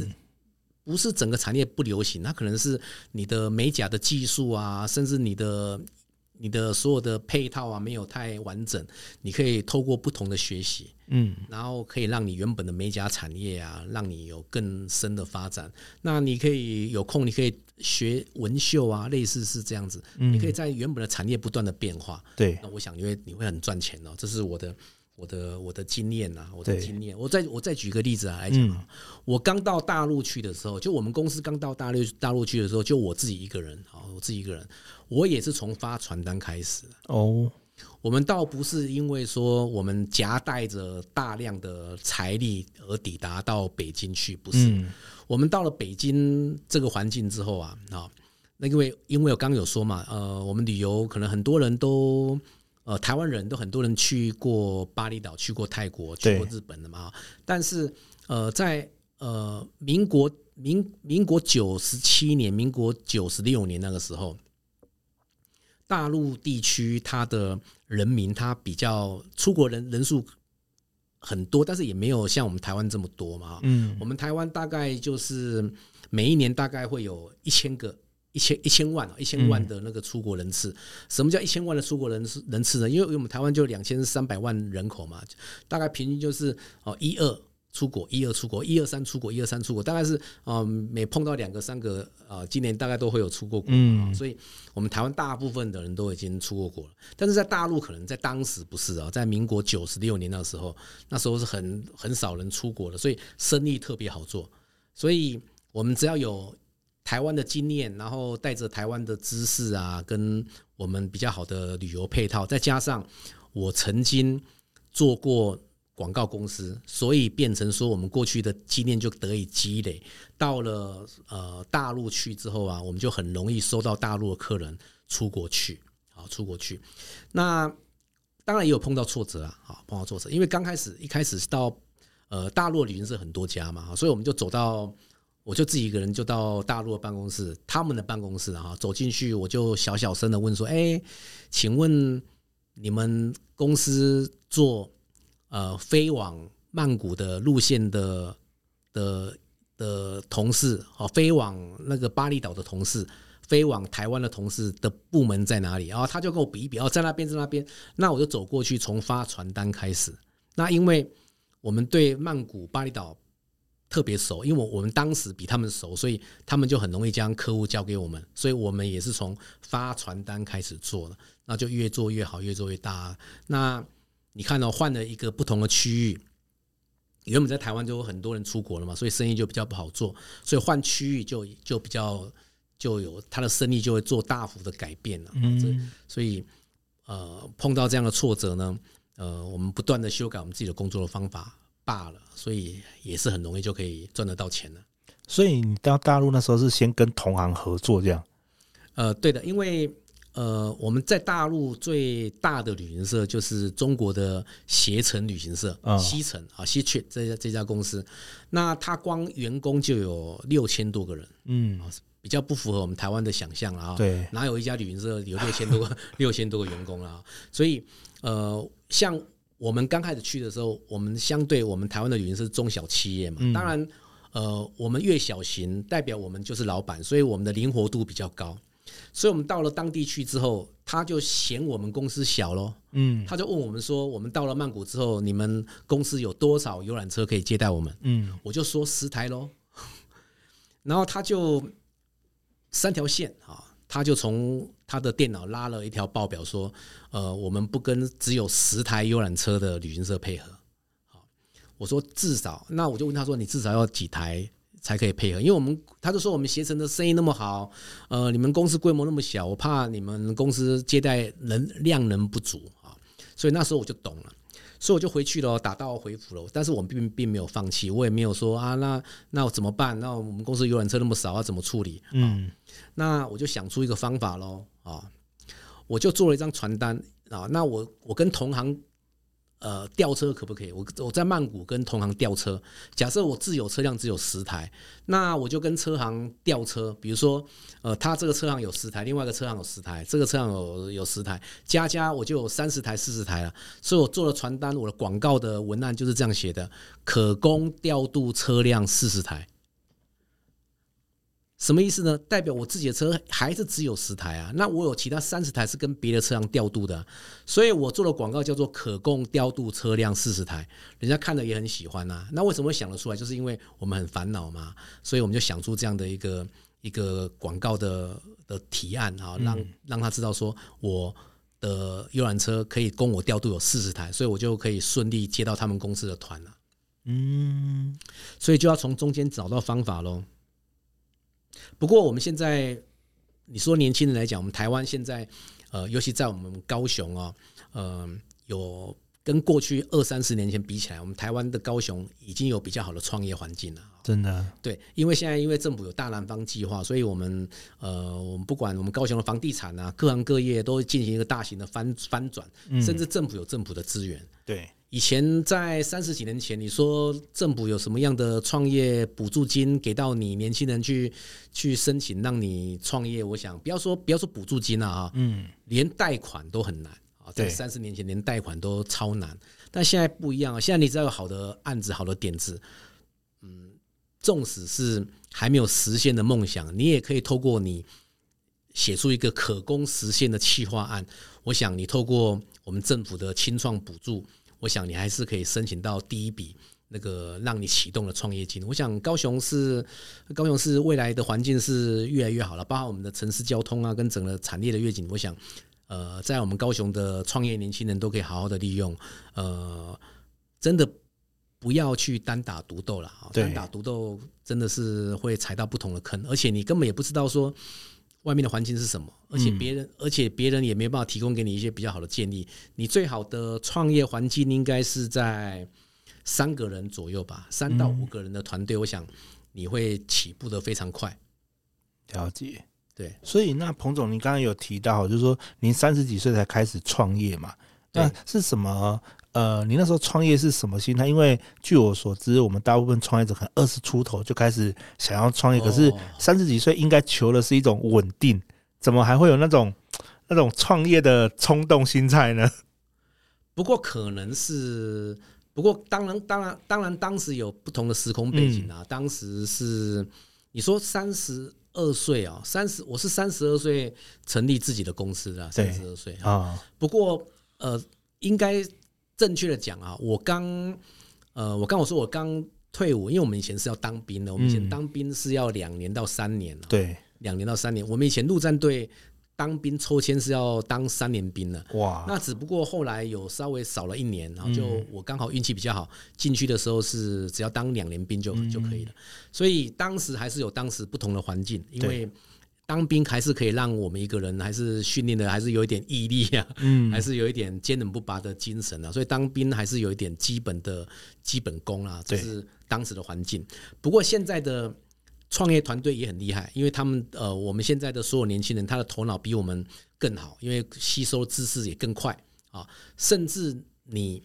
不是整个产业不流行，那可能是你的美甲的技术啊，甚至你的。你的所有的配套啊，没有太完整，你可以透过不同的学习，嗯，然后可以让你原本的美甲产业啊，让你有更深的发展。那你可以有空，你可以学纹绣啊，类似是这样子，你可以在原本的产业不断的变化。对，那我想因为你会很赚钱哦，这是我的。我的我的经验呐，我的经验，我再我再举个例子啊来讲啊，我刚到大陆去的时候，就我们公司刚到大陆大陆去的时候，就我自己一个人啊，我自己一个人，我也是从发传单开始哦。我们倒不是因为说我们夹带着大量的财力而抵达到北京去，不是。我们到了北京这个环境之后啊，啊，那因为因为我刚刚有说嘛，呃，我们旅游可能很多人都。呃，台湾人都很多人去过巴厘岛，去过泰国，去过日本的嘛。但是，呃，在呃民国民民国九十七年、民国九十六年那个时候，大陆地区它的人民他比较出国人人数很多，但是也没有像我们台湾这么多嘛。嗯，我们台湾大概就是每一年大概会有一千个。一千一千万啊，一千万的那个出国人次，嗯、什么叫一千万的出国人次人次呢？因为我们台湾就两千三百万人口嘛，大概平均就是哦一二出国，一二出国，一二三出国，一二三出国，大概是嗯每碰到两个三个啊，今年大概都会有出过国，嗯，所以我们台湾大部分的人都已经出过国了。但是在大陆可能在当时不是啊，在民国九十六年的时候，那时候是很很少人出国的，所以生意特别好做。所以我们只要有。台湾的经验，然后带着台湾的知识啊，跟我们比较好的旅游配套，再加上我曾经做过广告公司，所以变成说我们过去的经验就得以积累。到了呃大陆去之后啊，我们就很容易收到大陆的客人出国去，啊，出国去。那当然也有碰到挫折啊，啊，碰到挫折，因为刚开始一开始是到呃大陆旅行社很多家嘛，所以我们就走到。我就自己一个人就到大陆的办公室，他们的办公室啊，走进去我就小小声的问说：“哎，请问你们公司做呃飞往曼谷的路线的的的同事，哦，飞往那个巴厘岛的同事，飞往台湾的同事的部门在哪里？”然后他就跟我比一比，哦，在那边，在那边。那我就走过去，从发传单开始。那因为我们对曼谷、巴厘岛。特别熟，因为我我们当时比他们熟，所以他们就很容易将客户交给我们，所以我们也是从发传单开始做的，那就越做越好，越做越大。那你看到换了一个不同的区域，原本在台湾就有很多人出国了嘛，所以生意就比较不好做，所以换区域就就比较就有他的生意就会做大幅的改变了。嗯，所以呃碰到这样的挫折呢，呃，我们不断的修改我们自己的工作的方法罢了，所以也是很容易就可以赚得到钱了。所以你到大陆那时候是先跟同行合作这样？呃，对的，因为。呃，我们在大陆最大的旅行社就是中国的携程旅行社，哦、西城啊，携 trip 这家这家公司，那它光员工就有六千多个人，嗯，比较不符合我们台湾的想象了啊。对，哪有一家旅行社有六千多个 六千多个员工啊？所以，呃，像我们刚开始去的时候，我们相对我们台湾的旅行社是中小企业嘛，嗯、当然，呃，我们越小型，代表我们就是老板，所以我们的灵活度比较高。所以，我们到了当地去之后，他就嫌我们公司小喽。嗯，他就问我们说：“我们到了曼谷之后，你们公司有多少游览车可以接待我们？”嗯，我就说十台喽。然后他就三条线啊，他就从他的电脑拉了一条报表说：“呃，我们不跟只有十台游览车的旅行社配合。”好，我说至少，那我就问他说：“你至少要几台？”才可以配合，因为我们他就说我们携程的生意那么好，呃，你们公司规模那么小，我怕你们公司接待能量能不足啊，所以那时候我就懂了，所以我就回去了，打道回府了。但是我们并并没有放弃，我也没有说啊，那那我怎么办？那我们公司游览车那么少，要怎么处理？嗯，那我就想出一个方法喽啊，我就做了一张传单啊，那我我跟同行。呃，吊车可不可以？我我在曼谷跟同行吊车，假设我自有车辆只有十台，那我就跟车行吊车。比如说，呃，他这个车行有十台，另外一个车行有十台，这个车行有有十台，加加我就有三十台、四十台了。所以我做了传单，我的广告的文案就是这样写的：可供调度车辆四十台。什么意思呢？代表我自己的车还是只有十台啊？那我有其他三十台是跟别的车辆调度的啊，所以我做的广告叫做“可供调度车辆四十台”，人家看了也很喜欢呐。那为什么会想得出来？就是因为我们很烦恼嘛，所以我们就想出这样的一个一个广告的的提案啊，让让他知道说我的游览车可以供我调度有四十台，所以我就可以顺利接到他们公司的团了。嗯，所以就要从中间找到方法喽。不过我们现在，你说年轻人来讲，我们台湾现在，呃，尤其在我们高雄啊，呃，有跟过去二三十年前比起来，我们台湾的高雄已经有比较好的创业环境了。真的，对，因为现在因为政府有大南方计划，所以我们呃，我们不管我们高雄的房地产啊，各行各业都进行一个大型的翻翻转，甚至政府有政府的资源，对。以前在三十几年前，你说政府有什么样的创业补助金给到你年轻人去去申请让你创业？我想不要说不要说补助金了啊，嗯，连贷款都很难啊，在三十年前连贷款都超难，但现在不一样啊，现在你只要有好的案子、好的点子，嗯，纵使是还没有实现的梦想，你也可以透过你写出一个可供实现的企划案。我想你透过我们政府的清创补助。我想你还是可以申请到第一笔那个让你启动的创业金。我想高雄是高雄市未来的环境是越来越好了，包括我们的城市交通啊，跟整个产业的愿景。我想，呃，在我们高雄的创业年轻人都可以好好的利用。呃，真的不要去单打独斗了啊！单打独斗真的是会踩到不同的坑，而且你根本也不知道说。外面的环境是什么？而且别人，嗯、而且别人也没办法提供给你一些比较好的建议。你最好的创业环境应该是在三个人左右吧，三到五个人的团队，我想你会起步的非常快。了解，对。所以那彭总，你刚刚有提到，就是说您三十几岁才开始创业嘛？那是什么？呃，你那时候创业是什么心态？因为据我所知，我们大部分创业者可能二十出头就开始想要创业，可是三十几岁应该求的是一种稳定，怎么还会有那种那种创业的冲动心态呢？不过可能是，不过当然，当然，当然，当时有不同的时空背景啊。嗯、当时是你说三十二岁啊，三十，我是三十二岁成立自己的公司的，三十二岁啊。不过呃，应该。正确的讲啊，我刚，呃，我刚我说我刚退伍，因为我们以前是要当兵的，我们以前当兵是要两年到三年，对，两年到三年。我们以前陆战队当兵抽签是要当三年兵的，哇，那只不过后来有稍微少了一年，然后就我刚好运气比较好，进去的时候是只要当两年兵就就可以了。所以当时还是有当时不同的环境，因为当兵还是可以让我们一个人还是训练的还是有一点毅力啊，嗯，还是有一点坚韧不拔的精神啊，所以当兵还是有一点基本的基本功啊，这是当时的环境。不过现在的创业团队也很厉害，因为他们呃，我们现在的所有年轻人，他的头脑比我们更好，因为吸收知识也更快啊，甚至你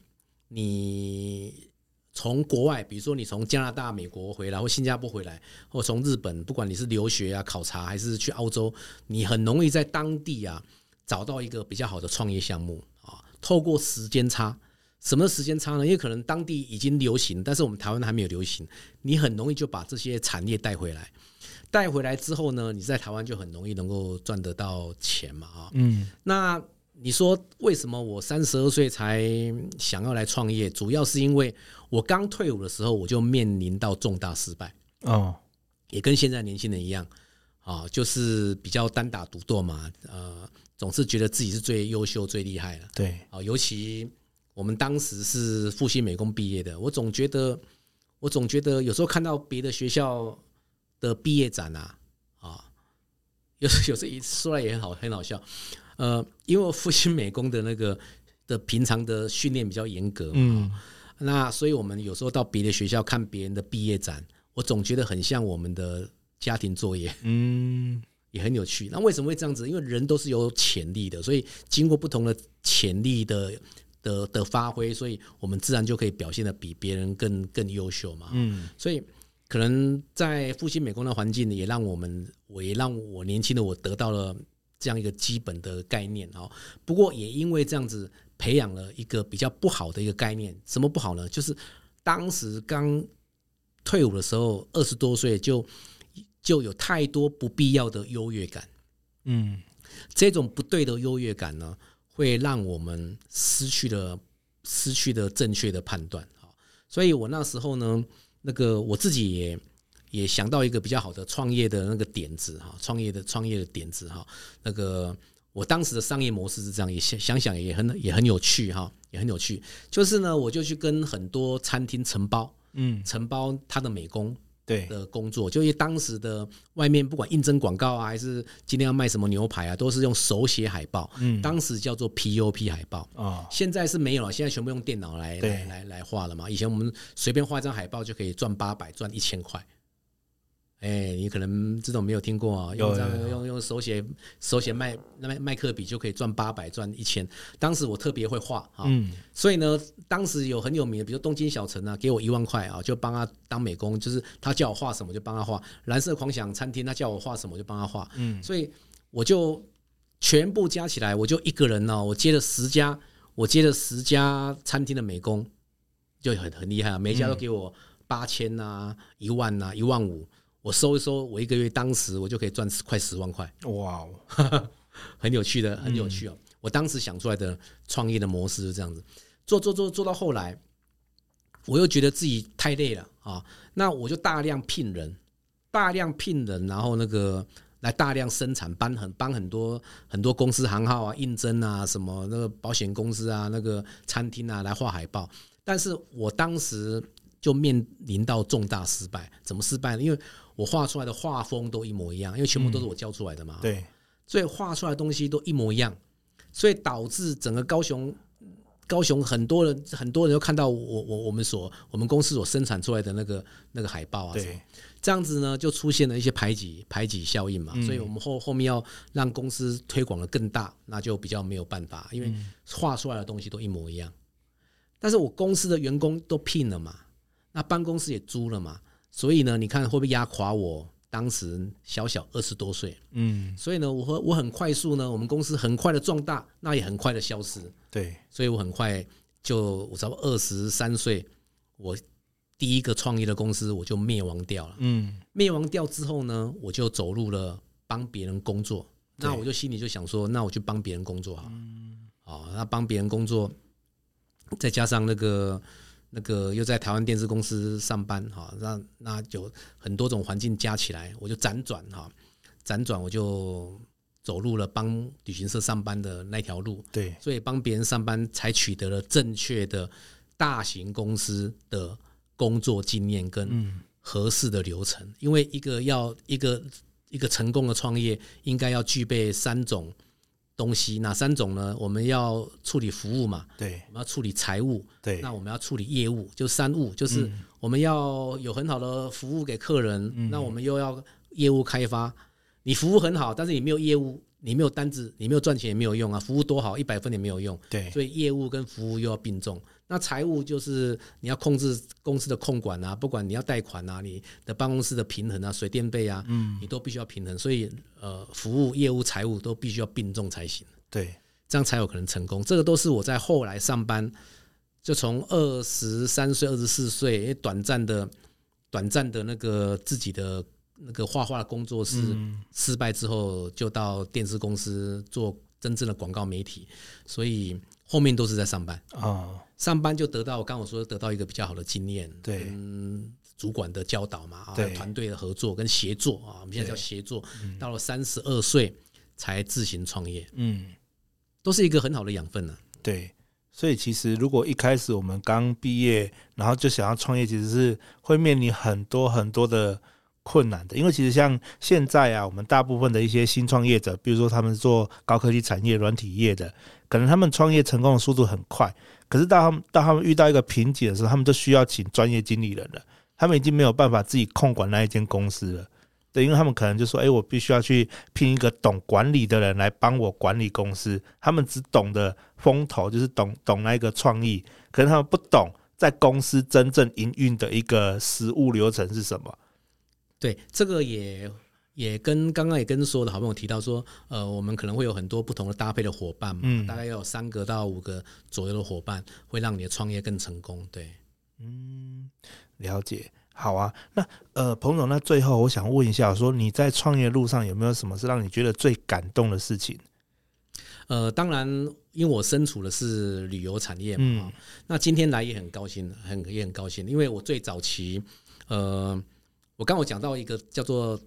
你。从国外，比如说你从加拿大、美国回来，或新加坡回来，或从日本，不管你是留学啊、考察，还是去澳洲，你很容易在当地啊找到一个比较好的创业项目啊。透过时间差，什么时间差呢？因为可能当地已经流行，但是我们台湾还没有流行，你很容易就把这些产业带回来。带回来之后呢，你在台湾就很容易能够赚得到钱嘛啊。嗯，那。你说为什么我三十二岁才想要来创业？主要是因为我刚退伍的时候，我就面临到重大失败哦，也跟现在年轻人一样啊，就是比较单打独斗嘛，呃，总是觉得自己是最优秀、最厉害的。对啊，尤其我们当时是复兴美工毕业的，我总觉得，我总觉得有时候看到别的学校的毕业展啊，啊，有 有时一说来也很好，很好笑。呃，因为复兴美工的那个的平常的训练比较严格嘛，嗯，那所以我们有时候到别的学校看别人的毕业展，我总觉得很像我们的家庭作业，嗯，也很有趣。那为什么会这样子？因为人都是有潜力的，所以经过不同的潜力的的的发挥，所以我们自然就可以表现得比别人更更优秀嘛，嗯，所以可能在复兴美工的环境也让我们，我也让我年轻的我得到了。这样一个基本的概念哦，不过也因为这样子培养了一个比较不好的一个概念，什么不好呢？就是当时刚退伍的时候，二十多岁就就有太多不必要的优越感，嗯，这种不对的优越感呢，会让我们失去了失去了正确的判断啊，所以我那时候呢，那个我自己也。也想到一个比较好的创业的那个点子哈，创业的创业的点子哈，那个我当时的商业模式是这样，也想想想也很也很有趣哈，也很有趣。就是呢，我就去跟很多餐厅承包，嗯，承包他的美工对。的工作，就因为当时的外面不管应征广告啊，还是今天要卖什么牛排啊，都是用手写海报，嗯，当时叫做 POP 海报。啊，现在是没有了，现在全部用电脑来来来来画了嘛。以前我们随便画一张海报就可以赚八百，赚一千块。哎、欸，你可能这种没有听过啊，用这样用用手写手写麦那麦麦克笔就可以赚八百赚一千。当时我特别会画啊，嗯，所以呢，当时有很有名的，比如东京小城啊，给我一万块啊，就帮他当美工，就是他叫我画什么就帮他画。蓝色狂想餐厅他叫我画什么就帮他画，嗯，所以我就全部加起来，我就一个人呢，我接了十家，我接了十家餐厅的美工，就很很厉害啊，每一家都给我八千呐、一万呐、一万五。我收一收，我一个月当时我就可以赚快十万块，哇哦，很有趣的，很有趣哦。我当时想出来的创业的模式是这样子，做做做做到后来，我又觉得自己太累了啊，那我就大量聘人，大量聘人，然后那个来大量生产，帮很帮很多很多公司行号啊，应征啊，什么那个保险公司啊，那个餐厅啊来画海报，但是我当时就面临到重大失败，怎么失败呢？因为我画出来的画风都一模一样，因为全部都是我教出来的嘛。嗯、对，所以画出来的东西都一模一样，所以导致整个高雄，高雄很多人很多人都看到我我我们所我们公司所生产出来的那个那个海报啊，对，这样子呢就出现了一些排挤排挤效应嘛。所以我们后后面要让公司推广的更大，那就比较没有办法，因为画出来的东西都一模一样。但是我公司的员工都聘了嘛，那办公室也租了嘛。所以呢，你看会不会压垮我？当时小小二十多岁，嗯，所以呢，我和我很快速呢，我们公司很快的壮大，那也很快的消失，对，所以我很快就我差不多二十三岁，我第一个创业的公司我就灭亡掉了，嗯，灭亡掉之后呢，我就走入了帮别人工作，那我就心里就想说，那我去帮别人工作好，嗯，哦，那帮别人工作，再加上那个。那个又在台湾电视公司上班哈，那那有很多种环境加起来，我就辗转哈，辗转我就走入了帮旅行社上班的那条路。对，所以帮别人上班才取得了正确的大型公司的工作经验跟合适的流程。因为一个要一个一个成功的创业应该要具备三种东西，哪三种呢？我们要处理服务嘛，对，我们要处理财务，对，那我们要处理业务，就三务，就是我们要有很好的服务给客人，嗯、那我们又要业务开发。你服务很好，但是你没有业务，你没有单子，你没有赚钱也没有用啊。服务多好，一百分也没有用。对，所以业务跟服务又要并重。那财务就是你要控制公司的控管啊，不管你要贷款啊，你的办公室的平衡啊，水电费啊，嗯，你都必须要平衡。所以呃，服务、业务、财务都必须要并重才行。对，这样才有可能成功。这个都是我在后来上班，就从二十三岁、二十四岁，因为短暂的、短暂的那个自己的那个画画的工作室失败之后，就到电视公司做真正的广告媒体，所以后面都是在上班啊。哦上班就得到刚我说得到一个比较好的经验，对，跟主管的教导嘛，啊，团队的合作跟协作啊，我们现在叫协作。到了三十二岁才自行创业，嗯，都是一个很好的养分呢。对，所以其实如果一开始我们刚毕业，然后就想要创业，其实是会面临很多很多的困难的。因为其实像现在啊，我们大部分的一些新创业者，比如说他们做高科技产业、软体业的，可能他们创业成功的速度很快。可是到他们到他们遇到一个瓶颈的时候，他们就需要请专业经理人了。他们已经没有办法自己控管那一间公司了，对，因为他们可能就说：“哎，我必须要去聘一个懂管理的人来帮我管理公司。”他们只懂得风投，就是懂懂那个创意，可是他们不懂在公司真正营运的一个实务流程是什么。对，这个也。也跟刚刚也跟所有的好朋友提到说，呃，我们可能会有很多不同的搭配的伙伴嘛，嗯，大概要有三个到五个左右的伙伴，会让你的创业更成功。对，嗯，了解，好啊。那呃，彭总，那最后我想问一下，说你在创业路上有没有什么是让你觉得最感动的事情？呃，当然，因为我身处的是旅游产业嘛，嗯，那今天来也很高兴，很也很高兴，因为我最早期，呃，我刚我讲到一个叫做。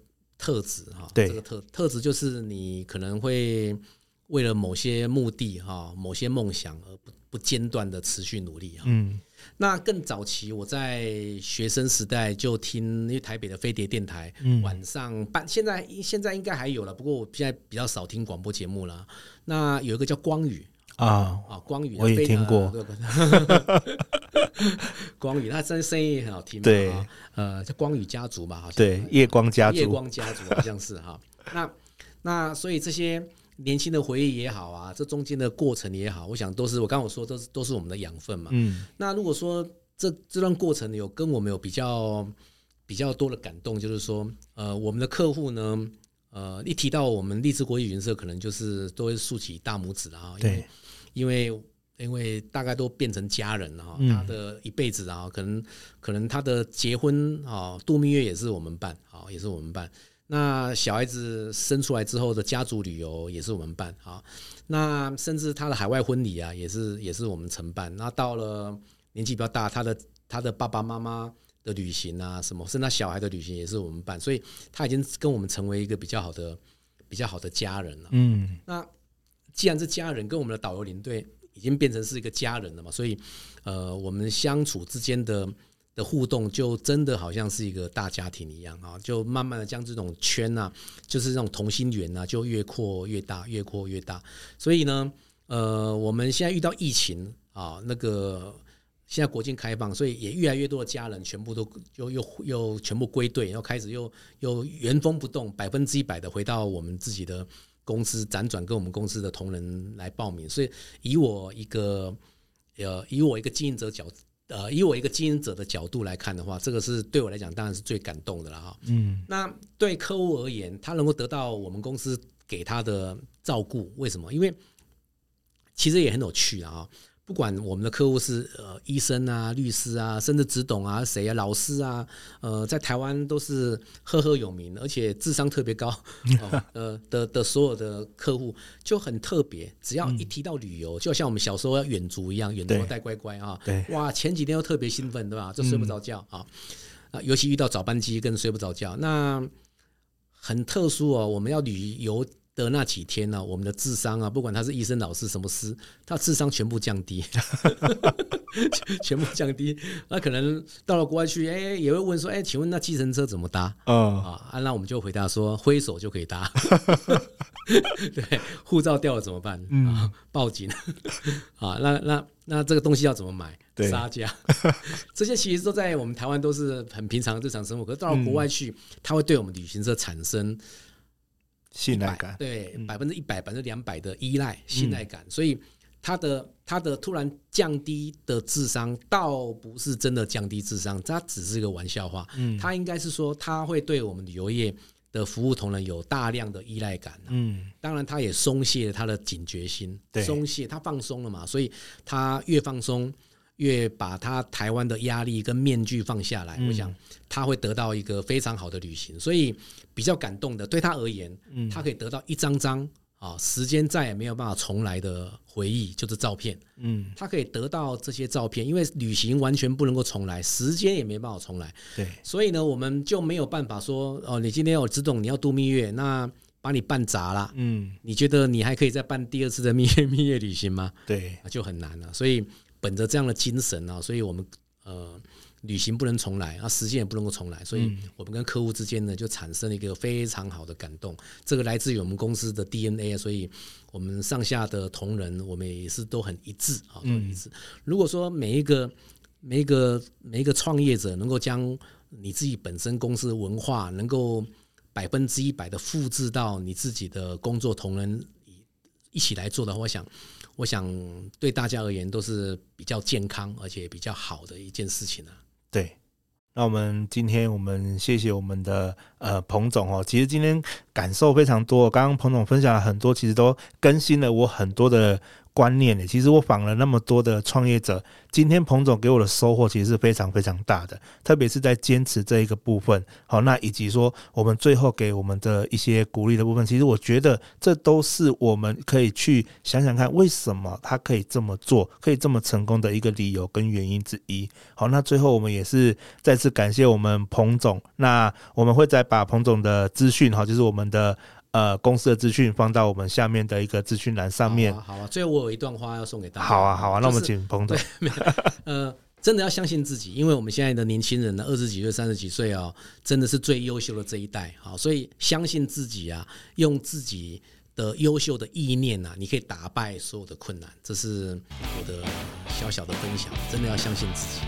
特质哈，这个特特质就是你可能会为了某些目的哈、某些梦想而不不间断的持续努力哈。嗯，那更早期我在学生时代就听，因为台北的飞碟电台，晚上半现在现在应该还有了，不过我现在比较少听广播节目了。那有一个叫光宇。啊啊！光宇我也听过，光宇他真声音也很好听，对，呃，叫光宇家族嘛，对，夜光家族，夜光家族好像是哈。那那所以这些年轻的回忆也好啊，这中间的过程也好，我想都是我刚刚我说都是都是我们的养分嘛。嗯，那如果说这这段过程有跟我们有比较比较多的感动，就是说，呃，我们的客户呢，呃，一提到我们立志国际旅行社，可能就是都会竖起大拇指啊，因为。因为因为大概都变成家人了哈，他的一辈子啊，可能可能他的结婚啊，度蜜月也是我们办，好也是我们办。那小孩子生出来之后的家族旅游也是我们办，好，那甚至他的海外婚礼啊，也是也是我们承办。那到了年纪比较大，他的他的爸爸妈妈的旅行啊，什么，甚至小孩的旅行也是我们办，所以他已经跟我们成为一个比较好的比较好的家人了。嗯，那。既然是家人，跟我们的导游领队已经变成是一个家人了嘛，所以，呃，我们相处之间的的互动，就真的好像是一个大家庭一样啊，就慢慢的将这种圈啊，就是这种同心圆啊，就越扩越大，越扩越大。所以呢，呃，我们现在遇到疫情啊，那个现在国境开放，所以也越来越多的家人全部都 又又又全部归队，然后开始又又原封不动，百分之一百的回到我们自己的。公司辗转跟我们公司的同仁来报名，所以以我一个呃，以我一个经营者角呃，以我一个经营者的角度来看的话，这个是对我来讲当然是最感动的了哈。嗯，那对客户而言，他能够得到我们公司给他的照顾，为什么？因为其实也很有趣啊。不管我们的客户是呃医生啊、律师啊，甚至只懂啊谁啊、老师啊，呃，在台湾都是赫赫有名，而且智商特别高，呃的的所有的客户就很特别。只要一提到旅游，就像我们小时候要远足一样，远足带乖乖啊，哇，前几天又特别兴奋，对吧？就睡不着觉啊，啊，尤其遇到早班机更睡不着觉。那很特殊哦，我们要旅游的那几天呢、啊，我们的智商啊，不管他是医生、老师什么师，他智商全部降低，全部降低。那可能到了国外去，哎、欸，也会问说，哎、欸，请问那计程车怎么搭？嗯、啊，那我们就回答说，挥手就可以搭。对，护照掉了怎么办？嗯、啊，报警。啊，那那那这个东西要怎么买？杀价，这些其实都在我们台湾都是很平常的日常生活，可是到了国外去，嗯、它会对我们旅行社产生。信赖感，对百分之一百、百分之两百的依赖信赖感，所以他的他的突然降低的智商，倒不是真的降低智商，他只是一个玩笑话。嗯，他应该是说他会对我们旅游业的服务同仁有大量的依赖感。嗯，当然他也松懈了他的警觉心，松懈他放松了嘛，所以他越放松。越把他台湾的压力跟面具放下来，嗯、我想他会得到一个非常好的旅行。所以比较感动的，对他而言，嗯、他可以得到一张张啊，时间再也没有办法重来的回忆，就是照片。嗯，他可以得到这些照片，因为旅行完全不能够重来，时间也没办法重来。对，所以呢，我们就没有办法说哦，你今天有只懂你要度蜜月，那把你办砸了。嗯，你觉得你还可以再办第二次的蜜月 蜜月旅行吗？对，就很难了。所以。本着这样的精神啊，所以我们呃旅行不能重来啊，时间也不能够重来，所以我们跟客户之间呢就产生了一个非常好的感动。这个来自于我们公司的 DNA，所以我们上下的同仁我们也是都很一致啊，都很一致。如果说每一个每一个每一个创业者能够将你自己本身公司的文化能够百分之一百的复制到你自己的工作同仁一起来做的话，我想。我想对大家而言都是比较健康而且比较好的一件事情了。对，那我们今天我们谢谢我们的呃彭总哦，其实今天感受非常多，刚刚彭总分享了很多，其实都更新了我很多的。观念呢？其实我访了那么多的创业者，今天彭总给我的收获其实是非常非常大的，特别是在坚持这一个部分。好，那以及说我们最后给我们的一些鼓励的部分，其实我觉得这都是我们可以去想想看，为什么他可以这么做，可以这么成功的一个理由跟原因之一。好，那最后我们也是再次感谢我们彭总。那我们会再把彭总的资讯，哈，就是我们的。呃，公司的资讯放到我们下面的一个资讯栏上面。好啊，好啊，最后我有一段话要送给大家。好啊，好啊，那我们请彭总。呃，真的要相信自己，因为我们现在的年轻人呢，二十几岁、三十几岁啊，真的是最优秀的这一代。好，所以相信自己啊，用自己的优秀的意念啊，你可以打败所有的困难。这是我的小小的分享，真的要相信自己。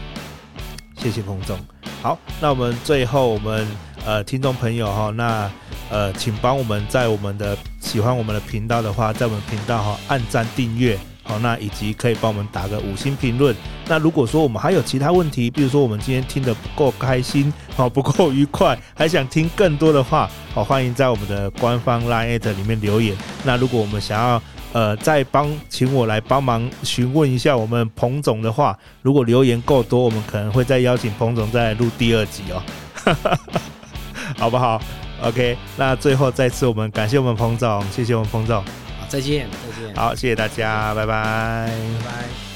谢谢彭总。好，那我们最后我们呃，听众朋友哈，那。呃，请帮我们在我们的喜欢我们的频道的话，在我们频道哈按赞订阅，好，那以及可以帮我们打个五星评论。那如果说我们还有其他问题，比如说我们今天听得不够开心，好，不够愉快，还想听更多的话，好，欢迎在我们的官方 LINE@ 里面留言。那如果我们想要呃再帮请我来帮忙询问一下我们彭总的话，如果留言够多，我们可能会再邀请彭总再来录第二集哦，好不好？OK，那最后再次我们感谢我们彭总，谢谢我们彭总，好，再见，再见，好，谢谢大家，拜拜，拜拜。